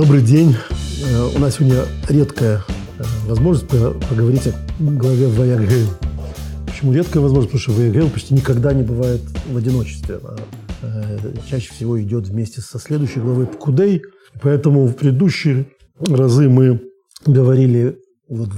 Добрый день. Э, у нас сегодня редкая э, возможность поговорить о главе Ваягел. Почему редкая возможность? Потому что Ваягел почти никогда не бывает в одиночестве. Она э, чаще всего идет вместе со следующей главой Пкудей. Поэтому в предыдущие разы мы говорили, вот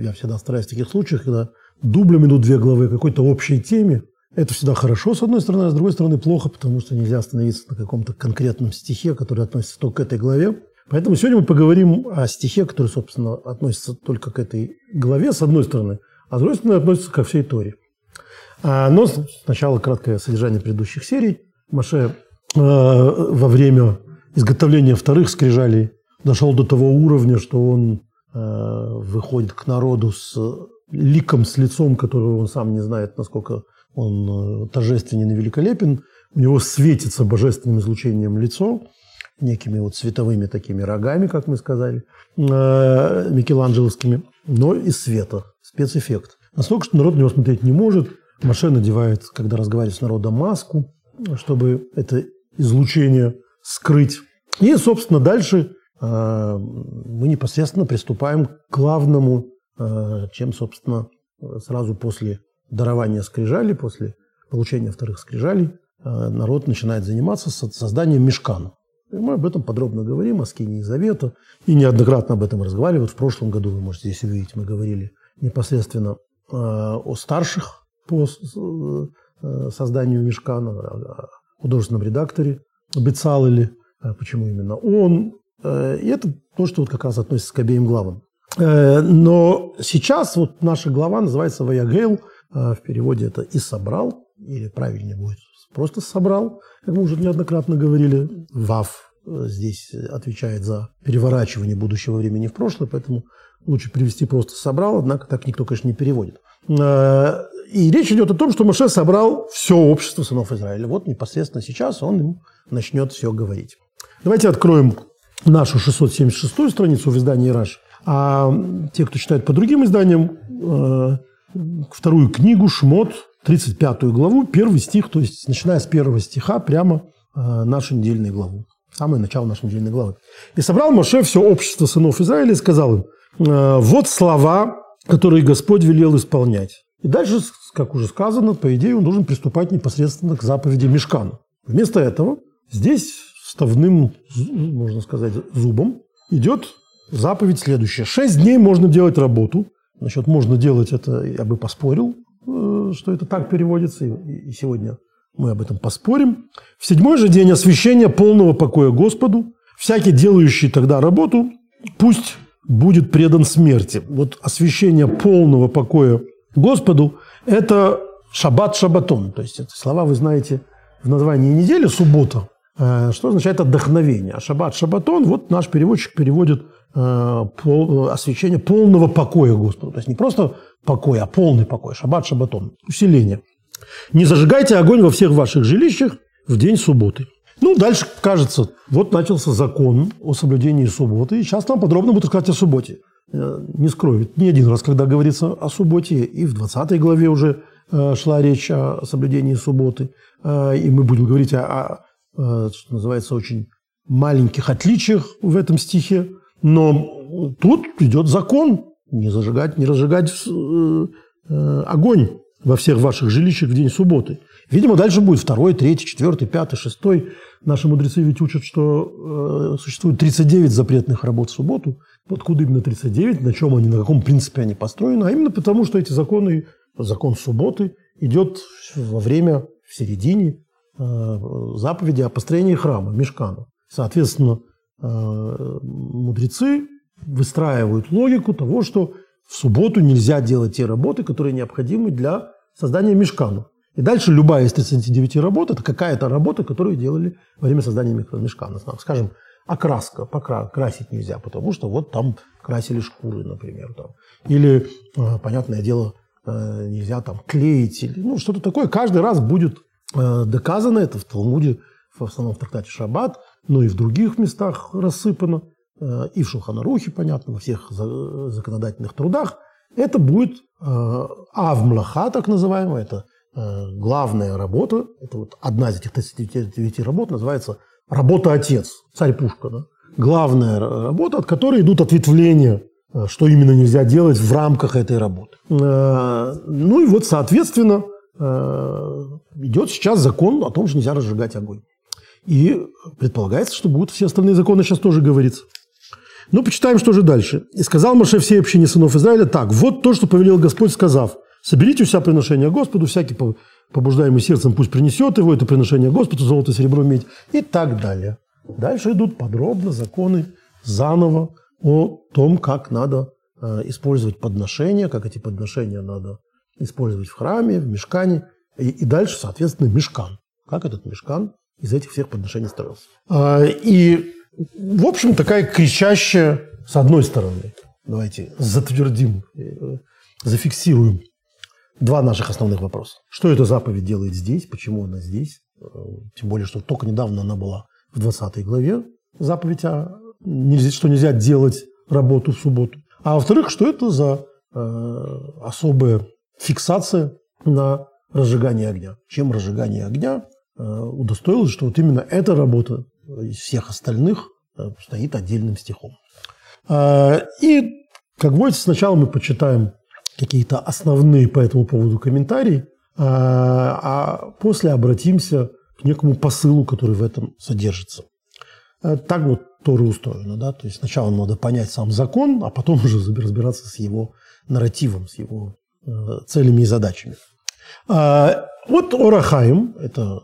я всегда стараюсь в таких случаях, когда дублем идут две главы какой-то общей теме, это всегда хорошо, с одной стороны, а с другой стороны плохо, потому что нельзя остановиться на каком-то конкретном стихе, который относится только к этой главе. Поэтому сегодня мы поговорим о стихе, который, собственно, относится только к этой главе, с одной стороны, а с другой стороны относится ко всей Торе. А, но сначала краткое содержание предыдущих серий. Маше э, во время изготовления вторых скрижалей дошел до того уровня, что он э, выходит к народу с ликом, с лицом, которого он сам не знает, насколько он э, торжественен и великолепен. У него светится божественным излучением лицо – некими вот световыми такими рогами, как мы сказали, э, микеланджеловскими, но из света, спецэффект. Настолько, что народ на него смотреть не может. Маше надевает, когда разговаривает с народом, маску, чтобы это излучение скрыть. И, собственно, дальше э, мы непосредственно приступаем к главному, э, чем, собственно, сразу после дарования скрижали, после получения вторых скрижалей, народ начинает заниматься созданием мешкана. Мы об этом подробно говорим, о скинии Завета, и неоднократно об этом разговаривали. Вот в прошлом году, вы можете здесь увидеть, мы говорили непосредственно э, о старших по э, созданию Мешкана, о художественном редакторе Бецалеле, э, почему именно он. И это то, что вот как раз относится к обеим главам. Но сейчас вот наша глава называется «Ваягейл», в переводе это «и собрал», или правильнее будет просто собрал, как мы уже неоднократно говорили. ВАВ э, здесь отвечает за переворачивание будущего времени в прошлое, поэтому лучше привести просто собрал, однако так никто, конечно, не переводит. Э, и речь идет о том, что Моше собрал все общество сынов Израиля. Вот непосредственно сейчас он им начнет все говорить. Давайте откроем нашу 676-ю страницу в издании «Раш». А те, кто читает по другим изданиям, э, вторую книгу «Шмот», 35 главу, первый стих, то есть начиная с первого стиха, прямо э, нашу недельную главу. Самое начало нашей недельной главы. «И собрал Моше все общество сынов Израиля и сказал им, э, вот слова, которые Господь велел исполнять». И дальше, как уже сказано, по идее, он должен приступать непосредственно к заповеди Мешкана. Вместо этого здесь вставным, можно сказать, зубом идет заповедь следующая. Шесть дней можно делать работу. Насчет можно делать это я бы поспорил. Э, что это так переводится, и сегодня мы об этом поспорим. В седьмой же день освящения полного покоя Господу, всякий делающий тогда работу, пусть будет предан смерти. Вот освящение полного покоя Господу – это шаббат шаббатон. То есть это слова вы знаете в названии недели – суббота, э, что означает отдохновение. А шаббат шаббатон – вот наш переводчик переводит э, освящение полного покоя Господу. То есть не просто покой, а полный покой. Шаббат, шаббатон. Усиление. Не зажигайте огонь во всех ваших жилищах в день субботы. Ну, дальше, кажется, вот начался закон о соблюдении субботы. И сейчас нам подробно будут сказать о субботе. Э, не скрою, не один раз, когда говорится о субботе, и в 20 главе уже э, шла речь о соблюдении субботы. Э, и мы будем говорить о, о что называется, очень маленьких отличиях в этом стихе. Но тут идет закон, не зажигать, не разжигать э, э, огонь во всех ваших жилищах в день субботы. Видимо, дальше будет второй, третий, четвертый, пятый, шестой. Наши мудрецы ведь учат, что э, существует 39 запретных работ в субботу. Откуда именно 39, на чем они, на каком принципе они построены? А именно потому, что эти законы, закон субботы идет во время, в середине э, заповеди о построении храма, мешкана. Соответственно, э, мудрецы выстраивают логику того, что в субботу нельзя делать те работы, которые необходимы для создания мешкана. И дальше любая из 39 работ – это какая-то работа, которую делали во время создания мешкана. Скажем, окраска, покра... красить нельзя, потому что вот там красили шкуры, например. Там. Или, э, понятное дело, э, нельзя там клеить, или, ну, что-то такое. Каждый раз будет э, доказано это в Талмуде, в основном в трактате Шаббат, но и в других местах рассыпано. Э, и в Шулханарухе, понятно, во всех законодательных трудах, это будет э, авмлаха, так называемая, это э, главная работа, это вот одна из этих 39 работ называется «Работа отец», царь Пушка. Да? главная работа, от которой идут ответвления, что именно нельзя делать в рамках этой работы. Ну и вот, соответственно, идет сейчас закон о том, что нельзя разжигать огонь. И предполагается, что будут все остальные законы сейчас тоже говориться. Ну, почитаем, что же дальше. «И сказал Маше всей общине сынов Израиля так, вот то, что повелел Господь, сказав, соберите у себя приношение Господу, всякий побуждаемый сердцем пусть принесет его, это приношение Господу, золото, серебро, медь и так далее». Дальше идут подробно законы заново о том, как надо э, использовать подношения, как эти подношения надо использовать в храме, в мешкане, и, и дальше, соответственно, мешкан. Как этот мешкан из этих всех подношений строился. А, и в общем, такая кричащая, с одной стороны, давайте затвердим, э, зафиксируем два наших основных вопроса. Что эта заповедь делает здесь, почему она здесь, э, тем более, что только недавно она была в 20 главе, заповедь, о, нельзя, что нельзя делать работу в субботу. А во-вторых, что это за э, особая фиксация на разжигание огня. Чем разжигание огня э, удостоилось, что вот именно эта работа из всех остальных э, стоит отдельным стихом. А, и, как водится, сначала мы почитаем какие-то основные по этому поводу комментарии, а, а после обратимся к некому посылу, который в этом содержится. Э, так вот Тора устроена, да, то есть сначала надо понять сам закон, а потом уже разбираться с его нарративом, с его э, целями и задачами. А, вот Орахаим, это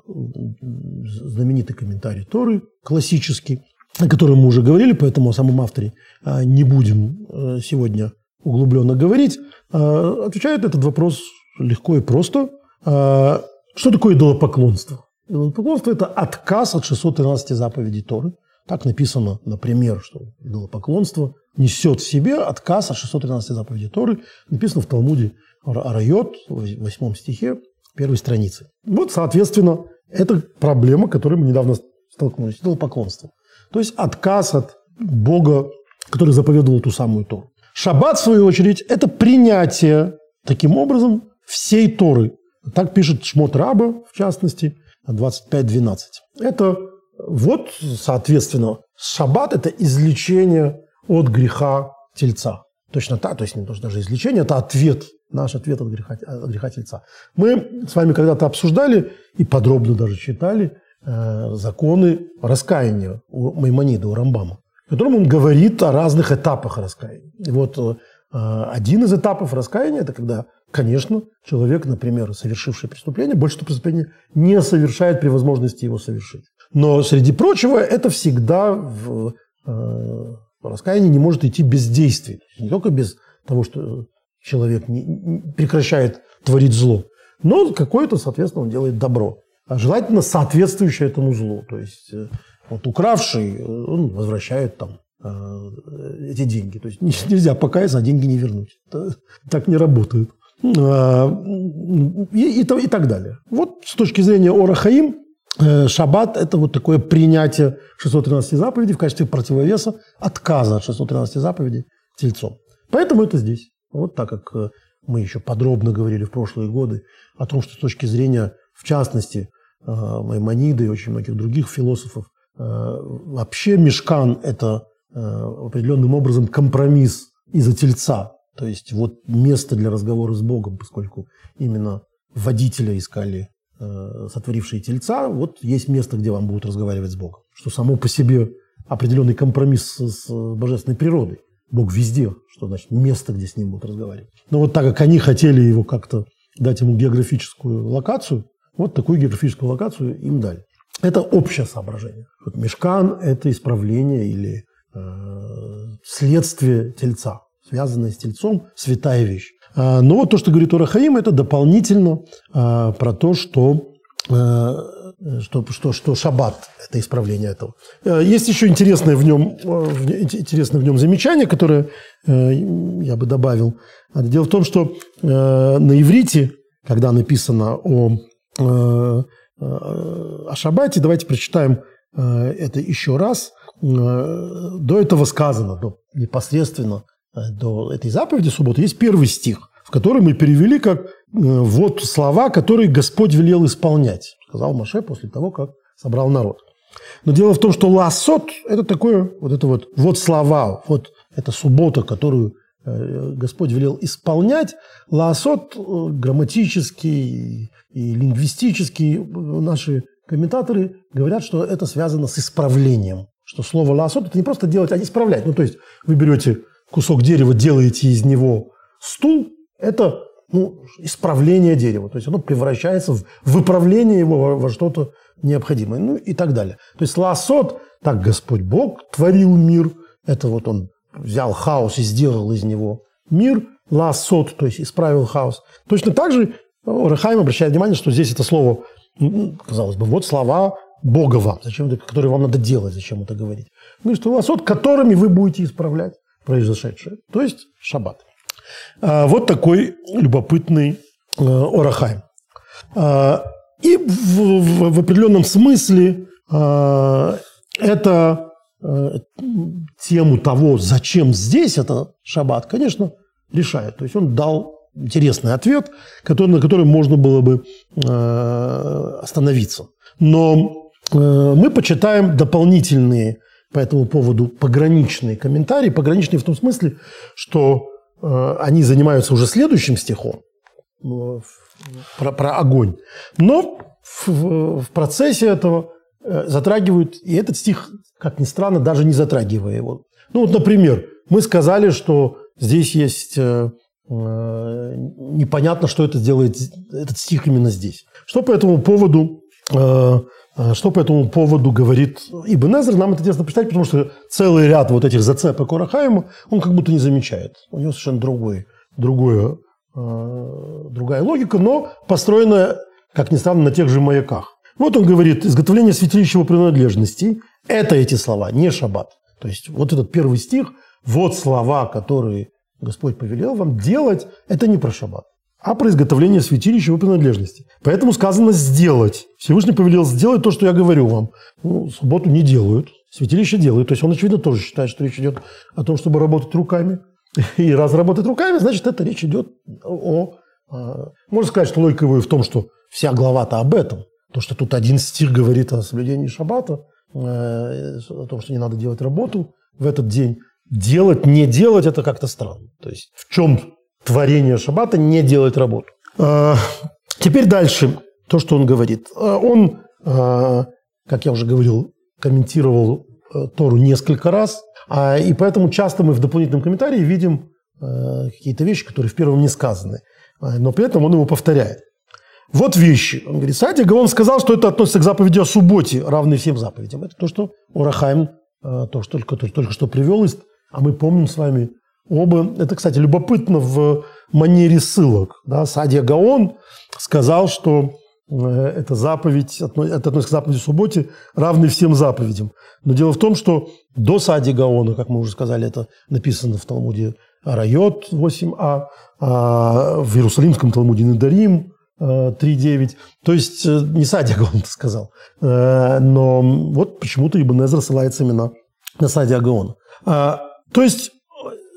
знаменитый комментарий Торы, классический, о котором мы уже говорили, поэтому о самом авторе а, не будем э, сегодня углубленно говорить, а, отвечает этот вопрос легко и просто. А, что такое идолопоклонство? Идолопоклонство – это отказ от 613 заповедей Торы. Так написано, например, что идолопоклонство несет в себе отказ от 613 заповедей Торы. Написано в Талмуде Арайот, в 8 стихе, первой страницы. Вот, соответственно, это проблема, которой мы недавно столкнулись, идолопоклонство. То есть отказ от Бога, который заповедовал ту самую Тору. Шаббат, в свою очередь, это принятие, таким образом, всей Торы. Так пишет Шмот Раба, в частности, 25.12. Это вот, соответственно, шаббат – это излечение от греха тельца. Точно так, то есть не то, даже излечение, это ответ наш ответ от греха, от греха тельца. Мы с вами когда-то обсуждали и подробно даже читали э, законы раскаяния у Маймонида, у Рамбама, в котором он говорит о разных этапах раскаяния. И вот э, один из этапов раскаяния – это когда, конечно, человек, например, совершивший преступление, больше это преступление не совершает при возможности его совершить. Но, среди прочего, это всегда в э, раскаяние не может идти без действий. Не только без того, что человек не, прекращает творить зло, но какое-то, соответственно, он делает добро. А желательно соответствующее этому злу. То есть э, вот укравший, э, он возвращает там э, эти деньги. То есть нельзя покаяться, а деньги не вернуть. Это так не работает. А, и, и, и так далее. Вот с точки зрения Орахаим, Шаббат – это вот такое принятие 613 заповедей в качестве противовеса отказа от 613 заповедей тельцом. Поэтому это здесь. Вот так как э, мы еще подробно говорили в прошлые годы о том, что с точки зрения, в частности, э, Маймонида и очень многих других философов, э, вообще мешкан – это определенным образом компромисс из-за тельца. То есть вот место для разговора с Богом, поскольку именно водителя искали сотворившие тельца, вот есть место, где вам будут разговаривать с Богом. Что само по себе определенный компромисс с божественной природой. Бог везде, что значит место, где с ним будут разговаривать. Но вот так как они хотели его как-то дать ему географическую локацию, вот такую географическую локацию им дали. Это общее соображение. Вот мешкан – это исправление или э, следствие тельца, связанное с тельцом, святая вещь. А, но вот то, что говорит Урахаим, это дополнительно а, про то, что Э, что, что, что шаббат – это исправление этого. Есть еще интересное в нем, интересное в нем замечание, которое я бы добавил. Дело в том, что на иврите, когда написано о, о шаббате, давайте прочитаем это еще раз. До этого сказано, до, непосредственно до этой заповеди субботы, есть первый стих, в котором мы перевели как вот слова, которые Господь велел исполнять, сказал Маше после того, как собрал народ. Но дело в том, что ласот – это такое, вот это вот, вот слова, вот это суббота, которую э, Господь велел исполнять. Лаосот э, грамматический и лингвистический наши комментаторы говорят, что это связано с исправлением. Что слово лаосот – это не просто делать, а исправлять. Ну, то есть вы берете кусок дерева, делаете из него стул, это ну, исправление дерева. То есть оно превращается в выправление его во, во что-то необходимое. Ну и так далее. То есть лаосот, так Господь Бог творил мир. Это вот он взял хаос и сделал из него мир. Лаосот, то есть исправил хаос. Точно так же Рахайм обращает внимание, что здесь это слово, казалось бы, вот слова Бога вам, зачем это, которые вам надо делать, зачем это говорить. Ну, что лаосот, которыми вы будете исправлять произошедшее. То есть шаббат. А, вот такой любопытный э, Орахайм. А, и в, в, в определенном смысле а, это э, тему того, зачем здесь это шаббат, конечно, решает. То есть он дал интересный ответ, который, на который можно было бы э, остановиться. Но мы почитаем дополнительные по этому поводу пограничные комментарии. Пограничные в том смысле, что Э, они занимаются уже следующим стихом, э, про, про огонь. Но в, в процессе этого э, затрагивают, и этот стих, как ни странно, даже не затрагивая его. Ну вот, например, мы сказали, что здесь есть непонятно, что это сделает этот стих именно здесь. Что по этому поводу что по этому поводу говорит Ибн Эзер? Нам это интересно почитать, потому что целый ряд вот этих зацепок Орахаима он как будто не замечает. У него совершенно другой, другое, э, другая логика, но построенная, как ни странно, на тех же маяках. Вот он говорит, изготовление святилища принадлежностей – это эти слова, не шаббат. То есть вот этот первый стих, вот слова, которые Господь повелел вам делать, это не про шаббат а про изготовление святилища его принадлежности. Поэтому сказано «сделать». Всевышний повелел сделать то, что я говорю вам. Ну, субботу не делают, святилище делают. То есть он, очевидно, тоже считает, что речь идет о том, чтобы работать руками. И раз работать руками, значит, это речь идет о... о можно сказать, что логика его в том, что вся глава-то об этом. То, что тут один стих говорит о соблюдении шаббата, э, о том, что не надо делать работу в этот день. Делать, не делать – это как-то странно. То есть в чем творение шаббата не делать работу. А, теперь дальше то, что он говорит. А, он, а, как я уже говорил, комментировал Тору несколько раз, и поэтому часто мы в дополнительном комментарии видим какие-то вещи, которые в первом не сказаны, но при этом он его повторяет. Вот вещи. Он говорит, Садик, он сказал, что это относится к заповеди о субботе, равной всем заповедям. Это то, что Урахайм то, что только, то, только что привел, а мы помним с вами Оба, это, кстати, любопытно в манере ссылок. Да? Садия Гаон сказал, что э, эта заповедь, это относится к заповеди субботе, равной всем заповедям. Но дело в том, что до Сади Гаона, как мы уже сказали, это написано в Талмуде Райот 8а, а в Иерусалимском Талмуде Недарим 3.9. То есть э, не Садия Гаон это сказал. Э, но вот почему-то Ибн Эзра ссылается именно на Садия Гаона. А, то есть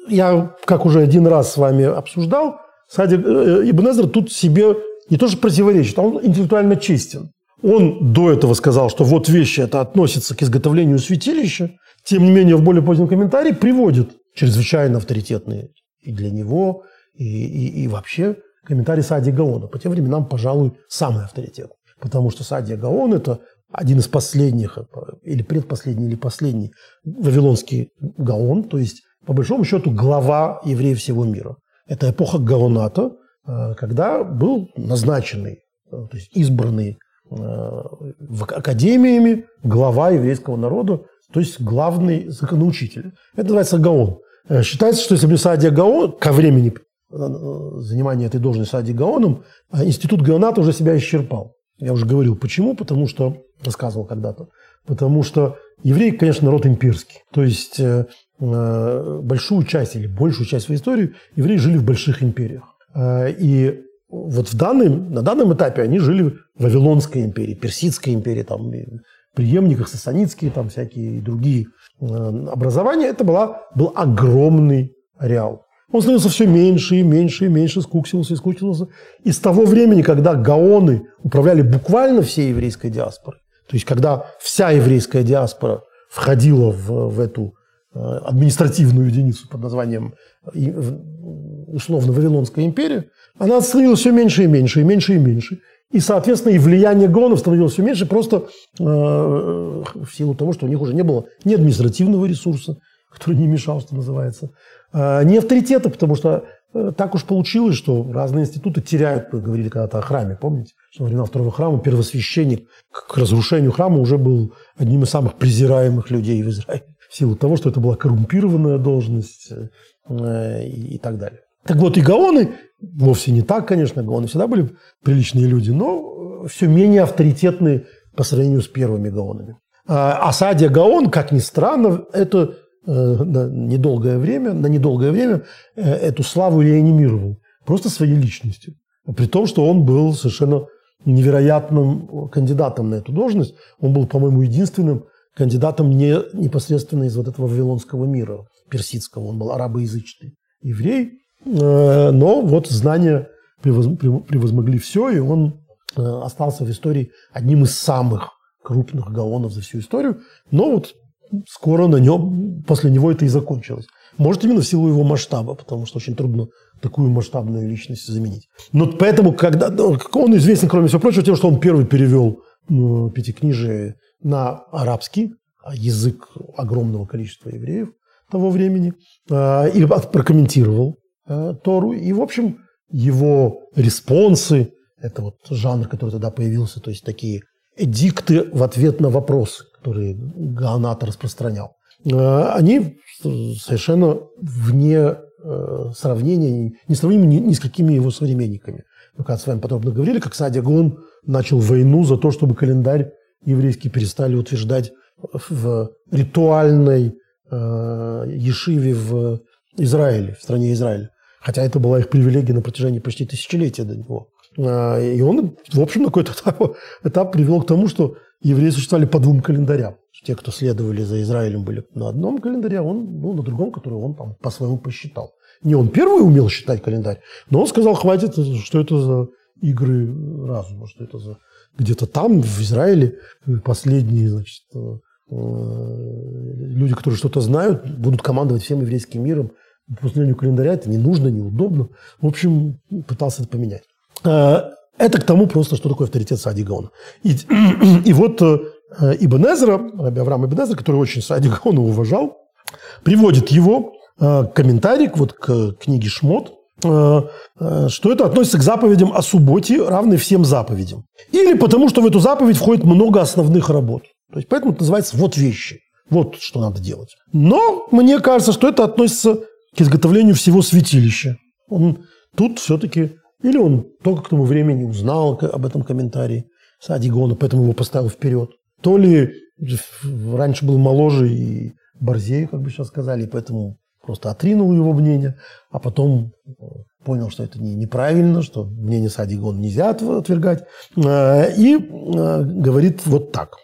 я, как уже один раз с вами обсуждал, Садик э, Ибн Эзер тут себе не то что противоречит, а он интеллектуально честен. Он до этого сказал, что вот вещи это относится к изготовлению святилища, тем не менее в более позднем комментарии приводит чрезвычайно авторитетные и для него, и, и, и вообще комментарий Сади Гаона. По тем временам, пожалуй, самый авторитет. Потому что Садия Гаон – это один из последних, или предпоследний, или последний вавилонский Гаон, то есть по большому счету, глава евреев всего мира. Это эпоха Гаоната, э, когда был назначенный, э, то есть избранный э, академиями глава еврейского народа, то есть главный законоучитель. Это называется Гаон. Считается, что если бы Саадия Гаон, ко времени занимания этой должности Саадия Гаоном, институт Гаоната уже себя исчерпал. Я уже говорил, почему, потому что, рассказывал когда-то, потому что евреи, конечно, народ имперский. То есть Э, большую часть или большую часть своей истории евреи жили в больших империях. Э, и вот в данном, на данном этапе они жили в Вавилонской империи, Персидской империи, там, преемниках, сасанитские, там всякие другие э, образования. Это была, был огромный ареал. Он становился все меньше и меньше и меньше, скуксился и скуксился. И с того времени, когда гаоны управляли буквально всей еврейской диаспорой, То есть, когда вся еврейская диаспора входила в, в эту э, административную единицу под названием условно Вавилонская империя, она становилась все меньше и меньше, и меньше и меньше. И, соответственно, и влияние гонов становилось все меньше просто э, в силу того, что у них уже не было ни административного ресурса, который не мешал, что называется, э, ни авторитета, потому что так уж получилось, что разные институты теряют, мы говорили когда-то о храме, помните, что во времена второго храма первосвященник к разрушению храма уже был одним из самых презираемых людей в Израиле в силу того, что это была коррумпированная должность э, и так далее. Так вот, и гаоны, вовсе не так, конечно, гаоны всегда были приличные люди, но все менее авторитетные по сравнению с первыми гаонами. А Асадия Гаон, как ни странно, это э, на недолгое время, на недолгое время э, эту славу реанимировал просто своей личностью. При том, что он был совершенно невероятным кандидатом на эту должность. Он был, по-моему, единственным кандидатом не непосредственно из вот этого вавилонского мира, персидского. Он был арабоязычный еврей, Э, но вот знания превозмогли все, и он э, остался в истории одним из самых крупных гаонов за всю историю. Но вот скоро на нем, после него это и закончилось. Может, именно в силу его масштаба, потому что очень трудно такую масштабную личность заменить. Но поэтому, когда ну, он известен, кроме всего прочего, тем, что он первый перевел ну, пятикнижие на арабский, а язык огромного количества евреев того времени, э, и прокомментировал Э, Тору. И, в общем, его респонсы, это вот жанр, который тогда появился, то есть такие эдикты в ответ на вопросы, которые Гаонат распространял, э, они совершенно вне э, сравнения, не сравнимы ни, с какими его современниками. Мы как с вами подробно говорили, как Садя Гон начал войну за то, чтобы календарь еврейский перестали утверждать в ритуальной э, ешиве в Израиле, в стране Израиль. Хотя это была их привилегия на протяжении почти тысячелетия до него. А, и он, в общем, на какой-то этап, этап привел к тому, что евреи существовали по двум календарям. Те, кто следовали за Израилем, были на одном календаре, а он был на другом, который он там по-своему посчитал. Не он первый умел считать календарь, но он сказал, хватит, что это за игры разума, что это за... Где-то там, в Израиле, последние, значит, э, люди, которые что-то знают, будут командовать всем еврейским миром, по календаря это не нужно, неудобно. В общем, пытался это поменять. А, это к тому просто, что такое авторитет Сади Гаона. И, и вот э, Ибн Эзра, Авраам Ибн Эзра, который очень Сади Гаона уважал, приводит его э, комментарий вот к книге Шмот, э, что это относится к заповедям о субботе, равной всем заповедям. Или потому, что в эту заповедь входит много основных работ. То есть поэтому это называется «вот вещи». Вот что надо делать. Но мне кажется, что это относится к изготовлению всего святилища. Он тут все-таки, или он только к тому времени узнал об этом комментарии Садигона, поэтому его поставил вперед, то ли раньше был моложе и борзее, как бы сейчас сказали, и поэтому просто отринул его мнение, а потом понял, что это неправильно, что мнение Садигона нельзя отвергать, э, и э, говорит вот так.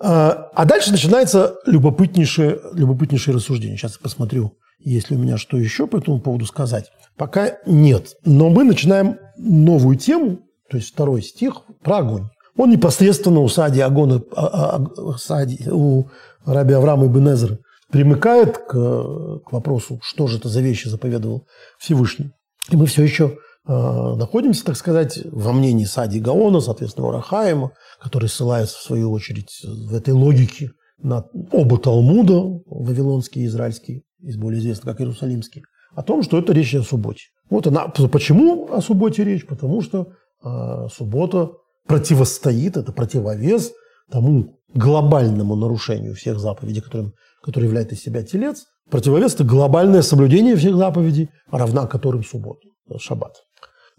Э, а дальше начинается любопытнейшее, любопытнейшее рассуждение. Сейчас я посмотрю есть ли у меня что еще по этому поводу сказать? Пока нет. Но мы начинаем новую тему, то есть второй стих про огонь. Он непосредственно у Сади Агона, а, а, Сади, у Раби Авраама и Бенезера примыкает к, к вопросу, что же это за вещи заповедовал Всевышний. И мы все еще э, находимся, так сказать, во мнении Сади Гаона, соответственно, Урахаема, который ссылается, в свою очередь, в этой логике на оба Талмуда, вавилонский и израильский, из более известный как Иерусалимский, о том, что это речь о субботе. Вот она. Почему о субботе речь? Потому что э, суббота противостоит, это противовес тому глобальному нарушению всех заповедей, которым, который является из себя телец. Противовес – это глобальное соблюдение всех заповедей, равна которым суббота, шаббат.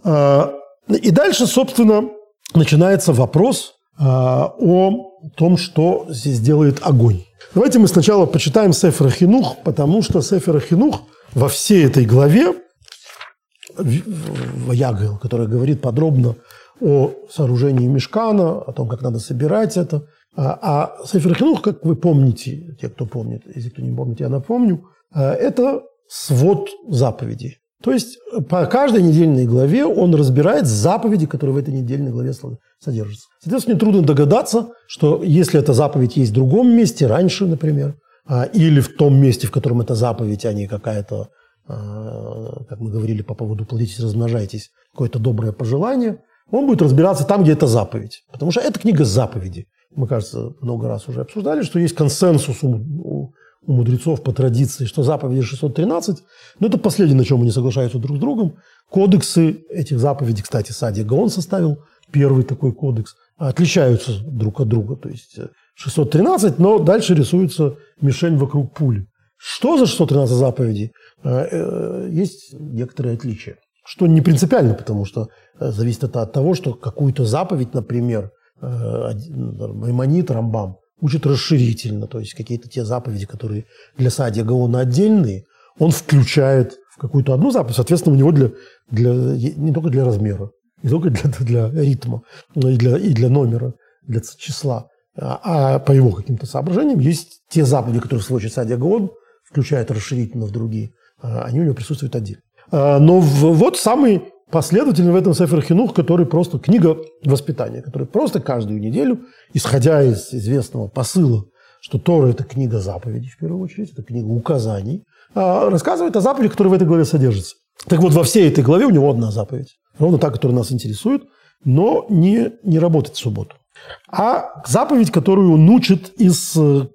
Э, и дальше, собственно, начинается вопрос э, о том, что здесь делает огонь. Давайте мы сначала почитаем Сефер Хинух, потому что Сефер Хинух во всей этой главе, Ягел, которая говорит подробно о сооружении мешкана, о том, как надо собирать это. А, а Сефер Хинух, как вы помните, те, кто помнит, если кто не помнит, я напомню, э, это свод заповедей. То есть по каждой недельной главе он разбирает заповеди, которые в этой недельной главе содержатся. Соответственно, трудно догадаться, что если эта заповедь есть в другом месте, раньше, например, а, или в том месте, в котором эта заповедь, а не какая-то, а, как мы говорили по поводу «плодитесь, размножайтесь», какое-то доброе пожелание, он будет разбираться там, где это заповедь. Потому что это книга заповеди. Мы, кажется, много раз уже обсуждали, что есть консенсус у, у мудрецов по традиции, что заповеди 613, но это последнее, на чем они соглашаются друг с другом. Кодексы этих заповедей, кстати, Садия Гаон составил первый такой кодекс, отличаются друг от друга. То есть 613, но дальше рисуется мишень вокруг пули. Что за 613 заповедей? Э, э, есть некоторые отличия. Что не принципиально, потому что э, зависит это от того, что какую-то заповедь, например, Маймонит, Рамбам, учит расширительно, то есть какие-то те заповеди, которые для Садия Гаона отдельные, он включает в какую-то одну заповедь, соответственно, у него для, для, не только для размера, не только для, для ритма, но и для, и для номера, для числа. А, а по его каким-то соображениям есть те заповеди, которые в случае Садия Гаон включает расширительно в другие, а, они у него присутствуют отдельно. А, но вот самый последовательный в этом Сефер Хинух, который просто книга воспитания, который просто каждую неделю, исходя из известного посыла, что Тора – это книга заповедей, в первую очередь, это книга указаний, рассказывает о заповедях, которые в этой главе содержатся. Так вот, во всей этой главе у него одна заповедь. Ровно та, которая нас интересует, но не, не работать в субботу. А заповедь, которую он учит из э,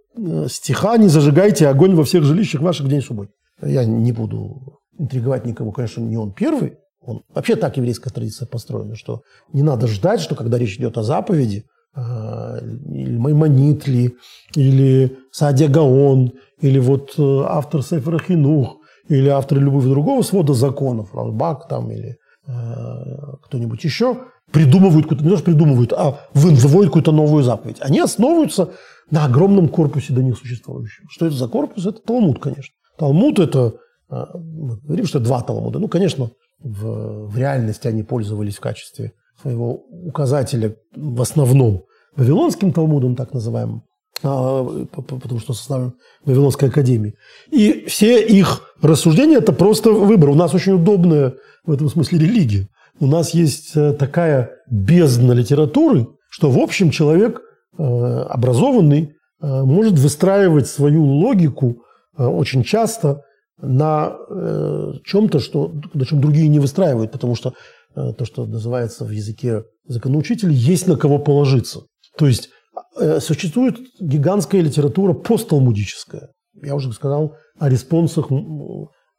стиха «Не зажигайте огонь во всех жилищах ваших день субботний». Я не буду интриговать никого, конечно, не он первый. Он, вообще так еврейская традиция построена, что не надо ждать, что когда речь идет о заповеди, э, или Маймонит ли, или Садия Гаон, или вот э, автор Сефера Хинух, или автор любого другого свода законов, Ралбак там, или э, кто-нибудь еще, придумывают какую-то, не то, что придумывают, а выводят какую-то новую заповедь. Они основываются на огромном корпусе до них существующем. Что это за корпус? Это Талмуд, конечно. Талмуд – это, э, мы говорим, что два Талмуда. Ну, конечно, в, в реальности они пользовались в качестве своего указателя в основном Вавилонским Талмудом, так называемым, а, потому что составлен Вавилонской академии. И все их рассуждения – это просто выбор. У нас очень удобная в этом смысле религия. У нас есть э, такая бездна литературы, что, в общем, человек э, образованный э, может выстраивать свою логику очень часто на чем-то, что, на чем другие не выстраивают, потому что то, что называется в языке законоучителя, есть на кого положиться. То есть существует гигантская литература постталмудическая. Я уже сказал о респонсах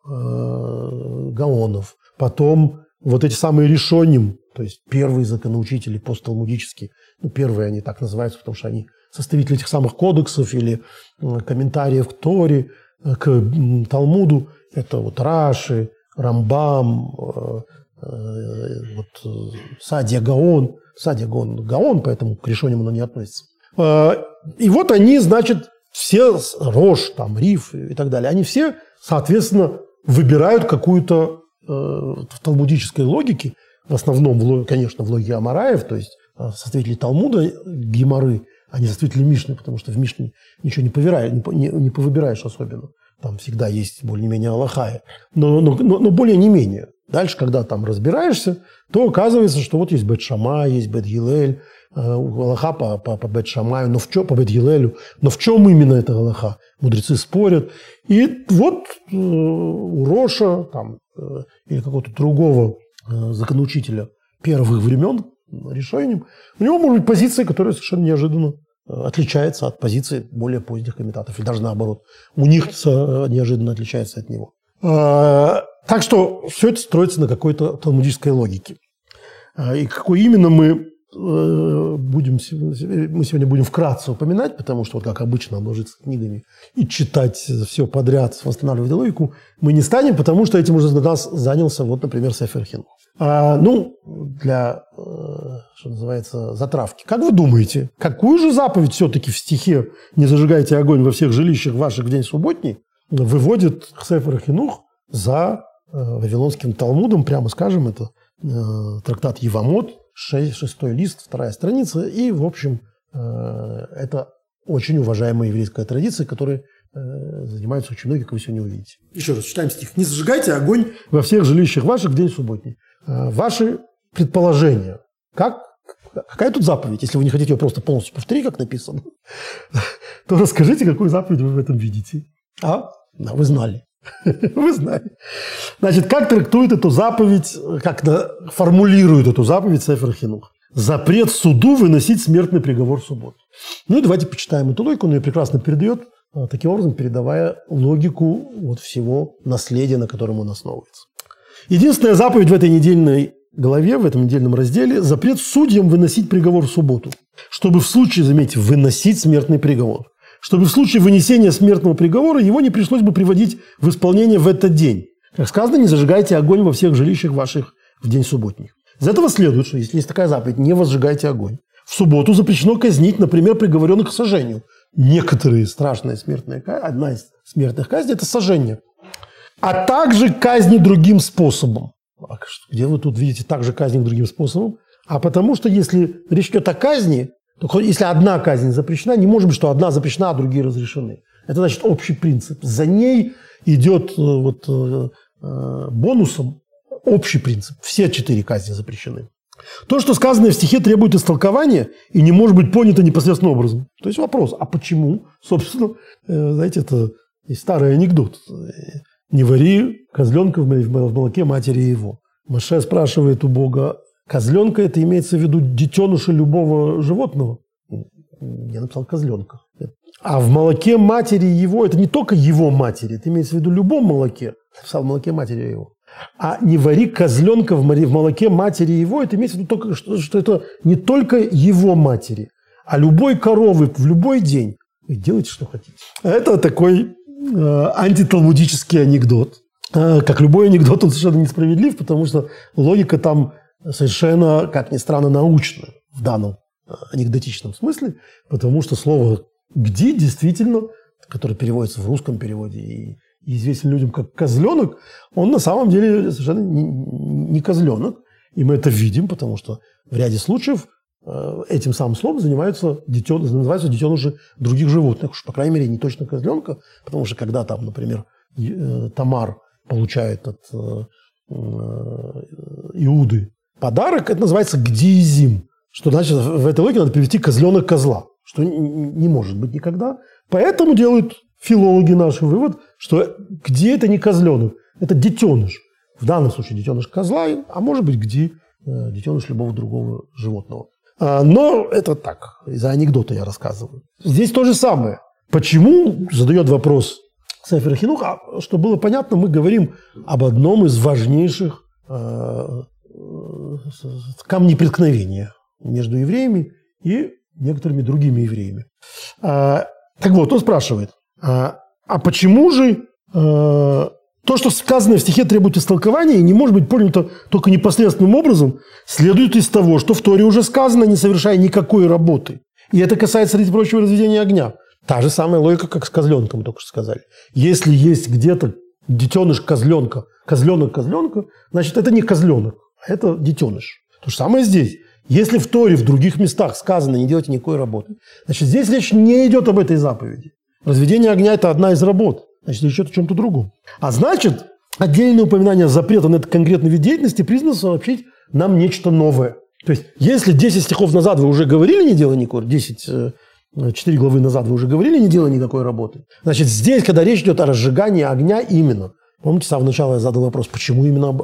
Гаонов. Потом вот эти самые решоним, то есть первые законоучители постталмудические, ну, первые они так называются, потому что они составители этих самых кодексов или комментариев к Торе, э, к Талмуду, это вот Раши, Рамбам, э, э, вот Садия Гаон, Садия Гаон, Гаон, поэтому к решениям оно не относится. И вот они, значит, все, Рош, там, Риф и так далее, они все, соответственно, выбирают какую-то Э, в талмудической логике, в основном, конечно, в логике Амараев, то есть э, составители Талмуда, Гимары, а не составители Мишны, потому что в Мишне ничего не, повираешь, не, не, повыбираешь особенно. Там всегда есть более-менее Аллахая. Но, но, но, но более не менее. Дальше, когда там разбираешься, то оказывается, что вот есть Бет Шама, есть Бет Гилель, э, Аллаха по, по, по Бет Шамаю, но в чем, по Бет Гилелю, но в чем именно это Аллаха? Мудрецы спорят. И вот у Роша, там, Э, или какого-то другого э, законоучителя первых времен решением, у него может быть позиция, которая совершенно неожиданно э, отличается от позиции более поздних комментаторов, или даже наоборот, у них неожиданно отличается от него. Так что все это строится на какой-то талмудической логике. И какой именно мы Э, будем, мы сегодня будем вкратце упоминать, потому что, вот как обычно, обложиться книгами и читать все подряд, восстанавливать логику, мы не станем, потому что этим уже для нас занялся, вот, например, Сефер Хин. А, ну, для, э, что называется, затравки. Как вы думаете, какую же заповедь все-таки в стихе «Не зажигайте огонь во всех жилищах ваших в день субботний» выводит Сефер Хинух за э, Вавилонским Талмудом, прямо скажем, это трактат Евамот, шестой лист, вторая страница, и, в общем, э, это очень уважаемая еврейская традиция, которой э, занимаются очень многие, как вы сегодня увидите. Еще раз читаем стих. «Не зажигайте огонь во всех жилищах ваших в день субботний». Э, ваши предположения. Как, какая тут заповедь? Если вы не хотите ее просто полностью повторить, как написано, то расскажите, какую заповедь вы в этом видите. А? Да, вы знали. Вы знали. Значит, как трактует эту заповедь, как формулирует эту заповедь Сефер Хинух? Запрет суду выносить смертный приговор в субботу. Ну и давайте почитаем эту логику, он ее прекрасно передает, а, таким образом передавая логику вот всего наследия, на котором он основывается. Единственная заповедь в этой недельной главе, в этом недельном разделе, запрет судьям выносить приговор в субботу, чтобы в случае, заметьте, выносить смертный приговор чтобы в случае вынесения смертного приговора его не пришлось бы приводить в исполнение в этот день. Как сказано, не зажигайте огонь во всех жилищах ваших в день субботний. Из этого следует, что если есть такая заповедь, не возжигайте огонь. В субботу запрещено казнить, например, приговоренных к сожжению. Некоторые страшные смертные казни, одна из смертных казней – это сожжение. А также казни другим способом. А где вы тут видите также казни другим способом? А потому что если речь идет о казни, только если одна казнь запрещена, не может быть, что одна запрещена, а другие разрешены. Это значит общий принцип. За ней идет э, вот, э, э, бонусом общий принцип. Все четыре казни запрещены. То, что сказано в стихе, требует истолкования и не может быть понято непосредственным образом. То есть вопрос, а почему? Собственно, знаете, это старый анекдот. Не вари козленка в молоке матери его. Маше спрашивает у Бога, Козленка это имеется в виду детеныша любого животного. Я написал козленка. А в молоке матери его, это не только его матери, это имеется в виду любом молоке. Написал в молоке матери его. А не вари козленка в молоке матери его, это имеется в виду только, что, что это не только его матери, а любой коровы в любой день. Вы делайте, что хотите. Это такой э, антиталмудический анекдот. Э, как любой анекдот, он совершенно несправедлив, потому что логика там совершенно, как ни странно, научно в данном э, анекдотичном смысле, потому что слово «где» действительно, которое переводится в русском переводе и, известен людям как «козленок», он на самом деле совершенно не, козленок. И мы это видим, потому что в ряде случаев э, этим самым словом занимаются детен, называются детеныши других животных. Уж, по крайней мере, не точно козленка, потому что когда там, например, э, Тамар получает от Иуды подарок, это называется гдиизим. Что значит, в этой логике надо перевести козленок козла, что не может быть никогда. Поэтому делают филологи наши вывод, что где это не козленок, это детеныш. В данном случае детеныш козла, а может быть где э, детеныш любого другого животного. А, но это так, из-за анекдота я рассказываю. Здесь то же самое. Почему, задает вопрос Сефер Хинух, а, было понятно, мы говорим об одном из важнейших э, камни преткновения между евреями и некоторыми другими евреями. А, так вот, он спрашивает, а, а почему же а, то, что сказано в стихе, требует истолкования и не может быть понято только непосредственным образом, следует из того, что в Торе уже сказано, не совершая никакой работы. И это касается, среди прочего, разведения огня. Та же самая логика, как с козленком, только что сказали. Если есть где-то детеныш козленка, козленок козленка, значит, это не козленок это детеныш. То же самое здесь. Если в Торе, в других местах сказано «не делайте никакой работы», значит, здесь речь не идет об этой заповеди. Разведение огня – это одна из работ. Значит, речь о чем-то другом. А значит, отдельное упоминание запрета на этот конкретный вид деятельности признано сообщить нам нечто новое. То есть, если 10 стихов назад вы уже говорили «не делай никакой», 10, 4 главы назад вы уже говорили «не делай никакой работы», значит, здесь, когда речь идет о разжигании огня именно, помните, с самого начала я задал вопрос, почему именно об,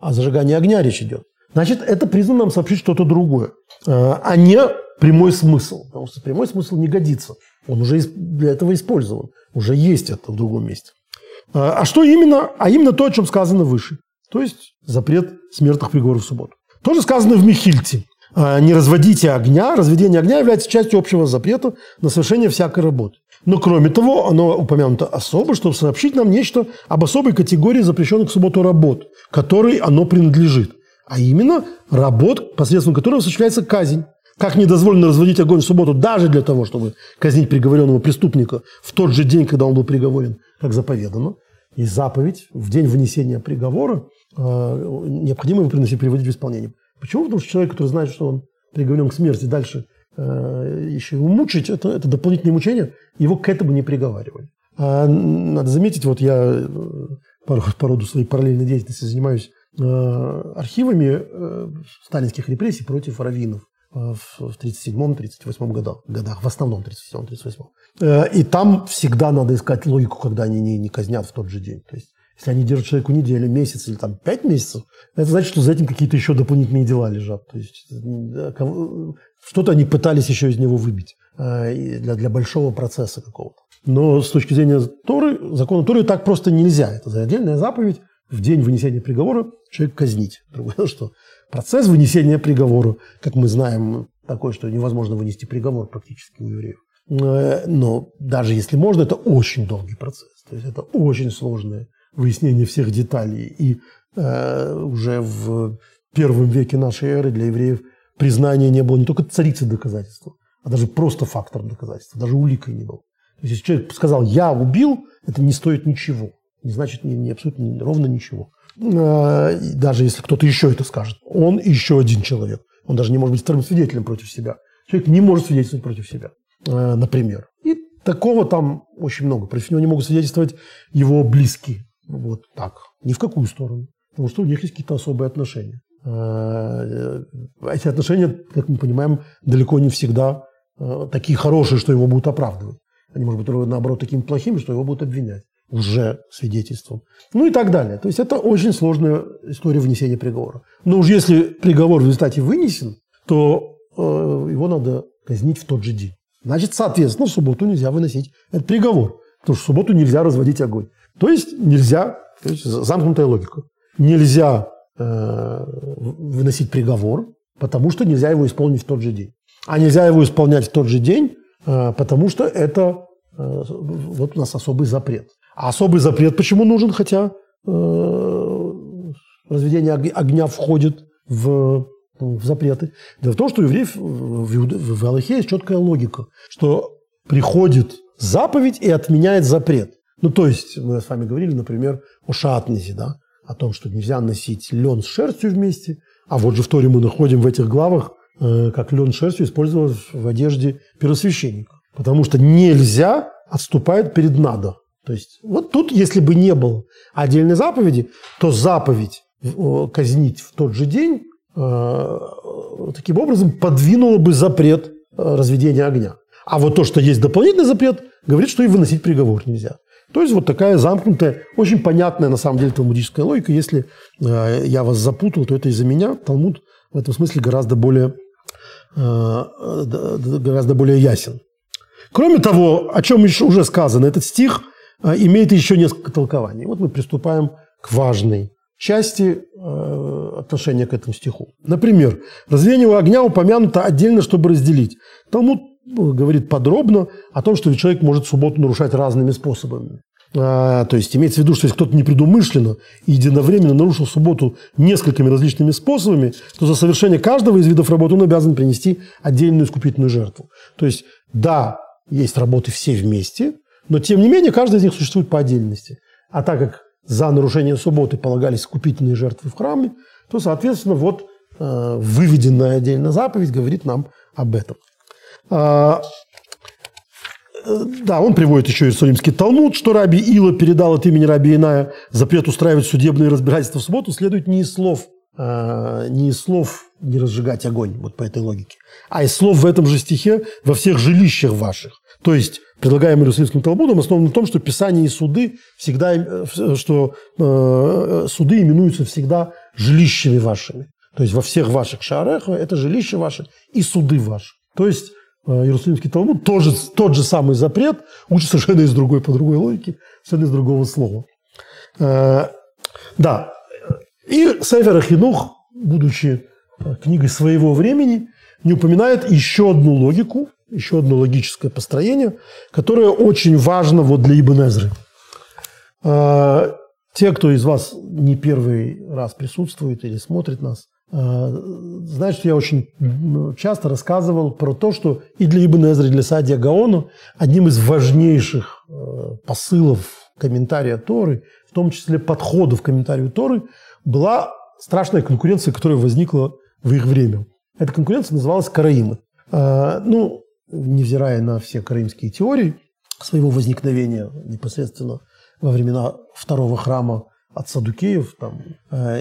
о зажигании огня речь идет, значит, это признано нам сообщить что-то другое, а, а не прямой смысл. Потому что прямой смысл не годится. Он уже для этого использован. Уже есть это в другом месте. А, а что именно? А именно то, о чем сказано выше. То есть запрет смертных приговоров в субботу. Тоже сказано в Михильте. А, не разводите огня. Разведение огня является частью общего запрета на совершение всякой работы. Но кроме того, оно упомянуто особо, чтобы сообщить нам нечто об особой категории запрещенных в субботу работ, которой оно принадлежит. А именно работ, посредством которых осуществляется казнь. Как недозволено разводить огонь в субботу даже для того, чтобы казнить приговоренного преступника в тот же день, когда он был приговорен, как заповедано. И заповедь в день вынесения приговора э, необходимо его приносить, приводить в исполнение. Почему? Потому что человек, который знает, что он приговорен к смерти, дальше еще его мучить, это, это дополнительные мучения, его к этому не приговаривали. А надо заметить, вот я по, по роду своей параллельной деятельности занимаюсь архивами сталинских репрессий против раввинов в 37-38 годах, годах, в основном 37-38. И там всегда надо искать логику, когда они не, не казнят в тот же день. То есть если они держат человеку неделю, месяц или там пять месяцев, это значит, что за этим какие-то еще дополнительные дела лежат. То есть что-то они пытались еще из него выбить э, для, для большого процесса какого-то. Но с точки зрения Торы, закона Торы так просто нельзя. Это отдельная заповедь в день вынесения приговора человек казнить. Другое, что процесс вынесения приговора, как мы знаем, такой, что невозможно вынести приговор практически у евреев. Э, но даже если можно, это очень долгий процесс. То есть это очень сложное выяснение всех деталей. И э, уже в первом веке нашей эры для евреев признание не было не только царицы доказательства, а даже просто фактором доказательства, даже уликой не был. То есть, если человек сказал «я убил», это не стоит ничего. Не значит не, не абсолютно не, ровно ничего. Э, даже если кто-то еще это скажет. Он еще один человек. Он даже не может быть вторым свидетелем против себя. Человек не может свидетельствовать против себя, э, например. И такого там очень много. Против него не могут свидетельствовать его близкие. Вот так. Ни в какую сторону. Потому что у них есть какие-то особые отношения. Э, эти отношения, как мы понимаем, далеко не всегда э, такие хорошие, что его будут оправдывать. Они, может быть, наоборот, такими плохими, что его будут обвинять уже свидетельством. Ну и так далее. То есть это очень сложная история вынесения приговора. Но уж если приговор в результате вынесен, то э, его надо казнить в тот же день. Значит, соответственно, в субботу нельзя выносить этот приговор. Потому что в субботу нельзя разводить огонь. То есть нельзя, то есть замкнутая логика, нельзя выносить приговор, потому что нельзя его исполнить в тот же день. А нельзя его исполнять в тот же день, э, потому что это э, вот у нас особый запрет. А особый запрет почему нужен, хотя э, разведение огня входит в, в запреты? Дело в том, что у евреев в, в Аллахе есть четкая логика, что приходит заповедь и отменяет запрет. Ну, то есть, мы с вами говорили, например, о шатнизе, да, о том, что нельзя носить лен с шерстью вместе. А вот же в Торе мы находим в этих главах, э, как лен с шерстью использовался в одежде первосвященника. Потому что нельзя отступает перед надо. То есть, вот тут, если бы не было отдельной заповеди, то заповедь э, казнить в тот же день э, таким образом подвинула бы запрет разведения огня. А вот то, что есть дополнительный запрет, говорит, что и выносить приговор нельзя. То есть вот такая замкнутая, очень понятная на самом деле талмудическая логика. Если э, я вас запутал, то это из-за меня. Талмуд в этом смысле гораздо более, э, гораздо более ясен. Кроме того, о чем еще уже сказано, этот стих э, имеет еще несколько толкований. Вот мы приступаем к важной части э, отношения к этому стиху. Например, развеяние огня упомянуто отдельно, чтобы разделить. Талмуд говорит подробно о том, что человек может субботу нарушать разными способами. А, то есть имеется в виду, что если кто-то непредумышленно и единовременно нарушил субботу несколькими различными способами, то за совершение каждого из видов работы он обязан принести отдельную искупительную жертву. То есть, да, есть работы все вместе, но тем не менее каждый из них существует по отдельности. А так как за нарушение субботы полагались искупительные жертвы в храме, то, соответственно, вот э, выведенная отдельно заповедь говорит нам об этом. А, да, он приводит еще Иерусалимский Талмуд, что раби Ила передал от имени раби Иная запрет устраивать судебные разбирательства в субботу, следует не из слов, а, не из слов не разжигать огонь, вот по этой логике, а из слов в этом же стихе во всех жилищах ваших. То есть предлагаемый Иерусалимским Талмудом основан на том, что Писание и суды всегда, э, что э, суды именуются всегда жилищами вашими. То есть во всех ваших шарах это жилище ваше и суды ваши. То есть Э, Иерусалимский Талмуд, тоже, тот же самый запрет, учит совершенно из другой, по другой логике, совершенно из другого слова. Э, да, и Сефер Хинух, будучи э, книгой своего времени, не упоминает еще одну логику, еще одно логическое построение, которое очень важно вот для Ибн Эзры. Те, кто из вас не первый раз присутствует или смотрит нас, знаешь, что я очень часто рассказывал про то, что и для Ибн Эзры, и для Садия Гаону одним из важнейших э, посылов комментария Торы, в том числе подходов к комментарию Торы, была страшная конкуренция, которая возникла в их время. Эта конкуренция называлась караимы. Ну, невзирая на все крымские теории своего возникновения непосредственно во времена второго храма от Садукеев там,